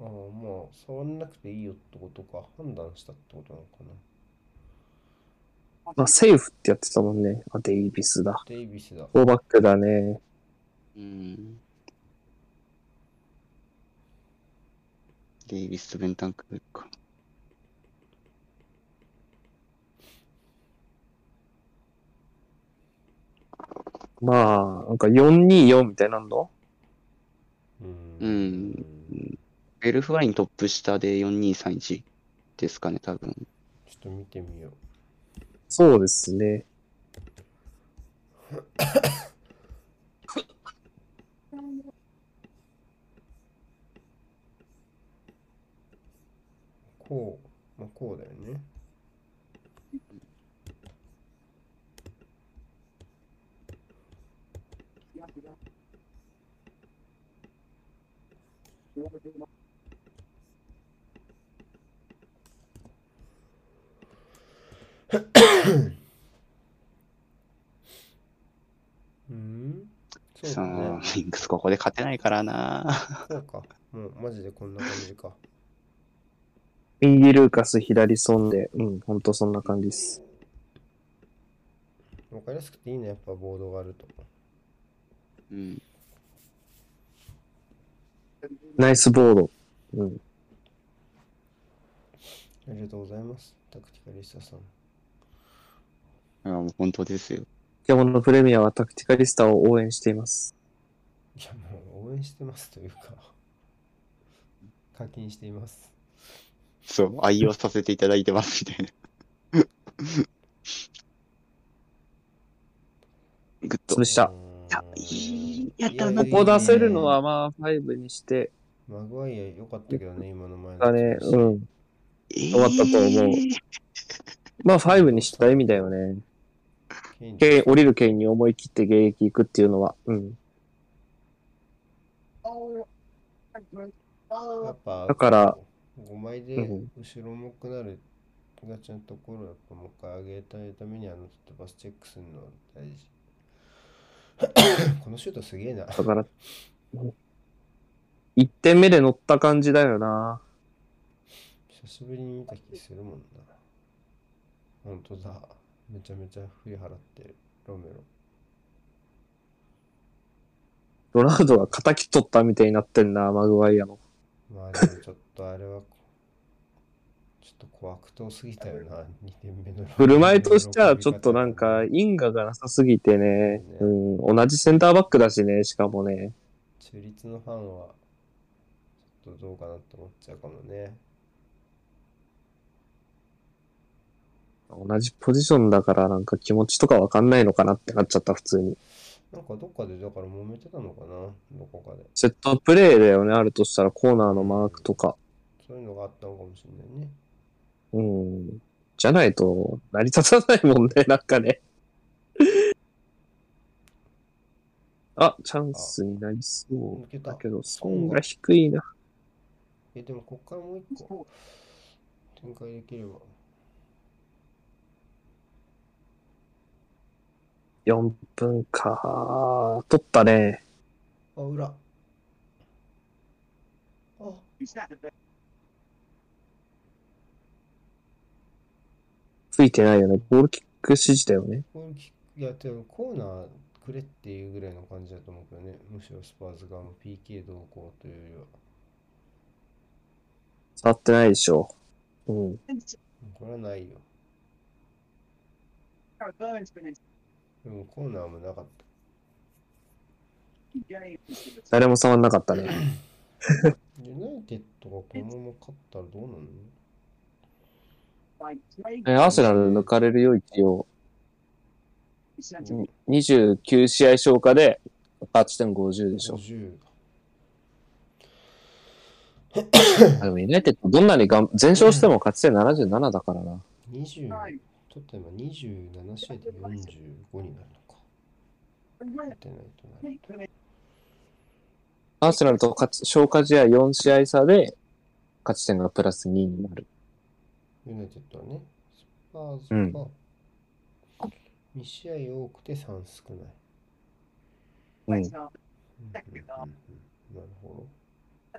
ああ、まあ、触んなくていいよってことか。判断したってことなのかな。まあ、セーフってやってたもんね。あ、デイビスだ。デイビスだ。フォーバックだね。うん。デイビスとベンタンクか。まあ、なんか424みたいなの？うんうんベルフワイントップ下で4231ですかね、多分。ちょっと見てみよう。そうですね。こう、まあ、こうだよね。うんそうねの。リンクスここで勝てないからな。こうか。もうマジでこんな感じか。右ルーカス、左ソンで、うん、ほんとそんな感じです。わかりやすくていいね、やっぱボードがあると。うん。ナイスボード。うん。ありがとうございます。タクティカリスタさん。あもう本当ですよ。獣プレミアはタクティカリスタを応援しています。いや、もう応援してますというか、[laughs] 課金しています。そう、愛用させていただいてますみたいな。[laughs] グッと潰。した。やいいやったいなここ出せるのはまあ5にして、マグワイア良かったけどね、今の前のだね、うん。終終わったと思うまあ5にした意味だよね。ケ降りるケインに思い切って現役行くっていうのは。うん。Oh. や Oh, っぱ、だから、5枚でうん後ろ重くなるがちのところをやっぱもう一回上げたいためにあの飛ばすチェックするのは大事。このシュートすげえな。だから、1点目で乗った感じだよな。久しぶりに見た気するもんな。ほんとだ。めちゃめちゃ振り払ってる。ロメロ。ロナウドが仇取ったみたいになってんな、マグワイアの。まあでもちょっとあれは、ちょっと小悪党すぎたよな。2点目の。振る舞いとしてはちょっとなんか、因果がなさすぎてね、うん、同じセンターバックだしね、しかもね。中立のファンは、ちょっとどうかなって思っちゃうかもね。同じポジションだからなんか気持ちとかわかんないのかなってなっちゃった、普通に。なんかどっかでだから揉めてたのかなどこかで。セットプレーだよね、あるとしたらコーナーのマークとか。そういうのがあったのかもしれないね。うん。じゃないと、成り立たないもんね、[laughs] なんかね。あ、チャンスになりそう抜けただ。けど、損が低いな。え、でもこっからもう一個展開できれば。4分か。取ったね。あ、裏。あ、ついてないよね。ボールキック指示だよね。こうキックいや、でもコーナーくれっていうぐらいの感じだと思うけどね。むしろスパーズ側も PK どうこうというよりは。触ってないでしょ。うん。これはないよ。でもコーナーもなかった。誰も触んなかったね。ユナイテッドがこのまま勝ったらどうなの？Like, Drake え、アーセナル抜かれるよ、一応。sent him 29試合消化で、勝ち点50でしょ。?50 あでもユナイテッドどんなにがん全勝しても勝ち点77だからな。20、time. ちょっと今27試合で45になるのか。And 勝 where てないとなる。they put it アーセナルと勝ち消化試合4試合差で、勝ち点がプラス2になる。ユナイテッドはね、スパーズが2試合多くて3少ない。うん。なるほ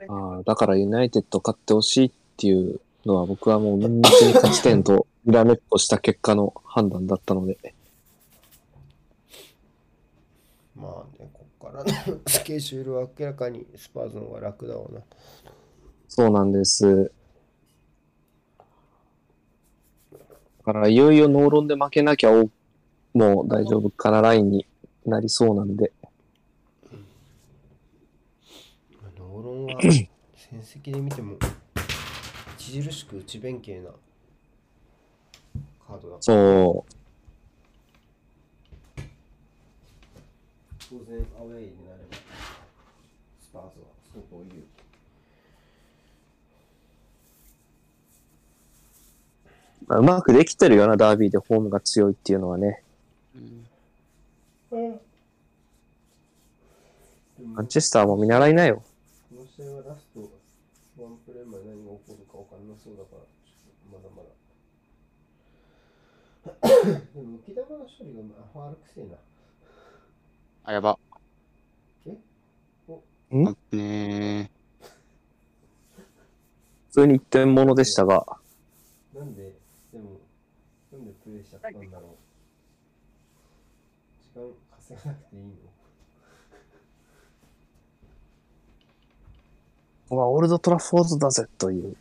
ああ、だからユナイテッド勝ってほしいっていうのは僕はもう綿密 [laughs] に勝ち点とにらめっこした結果の判断だったので。ど。まあね、こっからの [laughs] スケジュールは明らかにスパーズの方が楽だわな。そうなんです。だからいよいよノーロンで負けなきゃおもう大丈夫かなラインになりそうなんで。ノーロンは戦績で見ても著しく内弁慶なカードだ。そう。当然アウェイになればスパーズはそうこう言まあうまくできてるようなダービーでホームが強いっていうのはね。マンチェスターも見習いなよ。この試合はラストワンプレーまで何が起こるか分かんなそうだから、ちょっとまだまだ。でも浮き球の処理がファールくせえな。あ、やば。え？んあね通に一点物でしたが、なんで、でも、なんでプレイしちゃったんだろう。時間稼がなくていいの？ここはオールドトラフォードだぜという。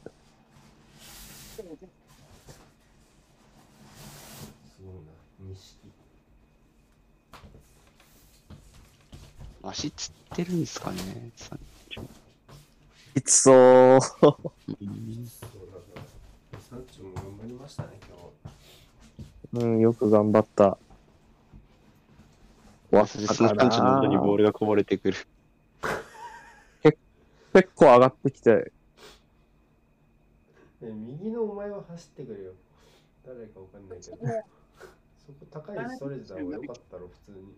すごいな、錦。足つってるんですかね。さいつそう。[laughs] うんそうなんだ。サンチョも頑張りましたね、今日。うん、よく頑張った。わそしてそのパンチの元にボールがこぼれてくる。[laughs] 結構上がってきて、ね、右のお前は走ってくれよ。誰かわかんないけど。そこ高いストレージだ方がよかったろ、普通に。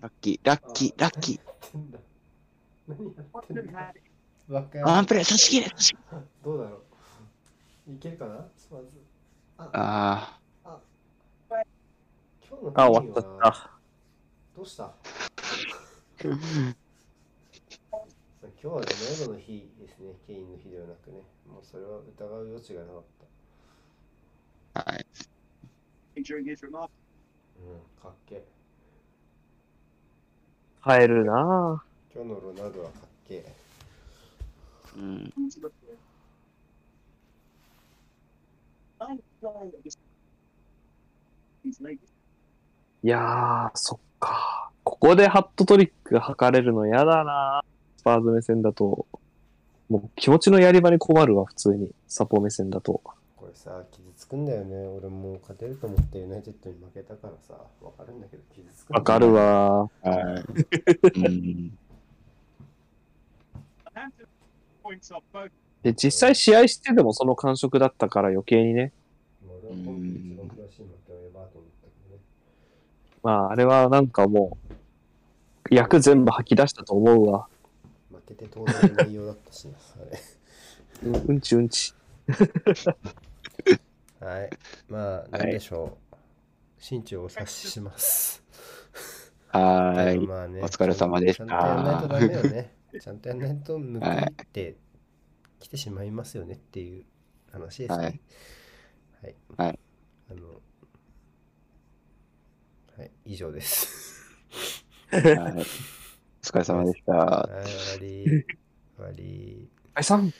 ラッキー、ラッキー、ラッキー。ー。何やってんだワンやプレー差し切れどうだろういけるかな？スパーズ。あ、あ今日のあ、終わった。どうした？[laughs] 今日はね、ノードの日ですね。ケインの日ではなくね。もうそれは疑う余地がなかっあ。はい。うん、かっけえ。耐えるな今日のロナウドはかっけえ。うん。いやー、そっか。ここでハットトリック測れるの嫌だなスパーズ目線だと。もう気持ちのやり場に困るわ、普通に。サポ目線だと。これさ、傷つくんだよね。俺もう勝てると思ってユナイテッドに負けたからさ、わかるんだけど傷つくわかる。わ。はい。うん。で、実際試合してでもその感触だったから余計にね。まあ、あれはなんかもう、役全部吐き出したと思うわ。負けて当然の内容だったしな、あれ。うんうんちうんち。はい。まあ、なんでしょう。身長をお察しします。はーい。まあね、お疲れ様でしたちゃんとやんないとダメよね。ちゃんとやんないと報いってきてしまいますよねっていう話ですね。はい。はい。はいあの、はい、以上です。はい。お疲れ様でした。はい、終わり。終わり。解散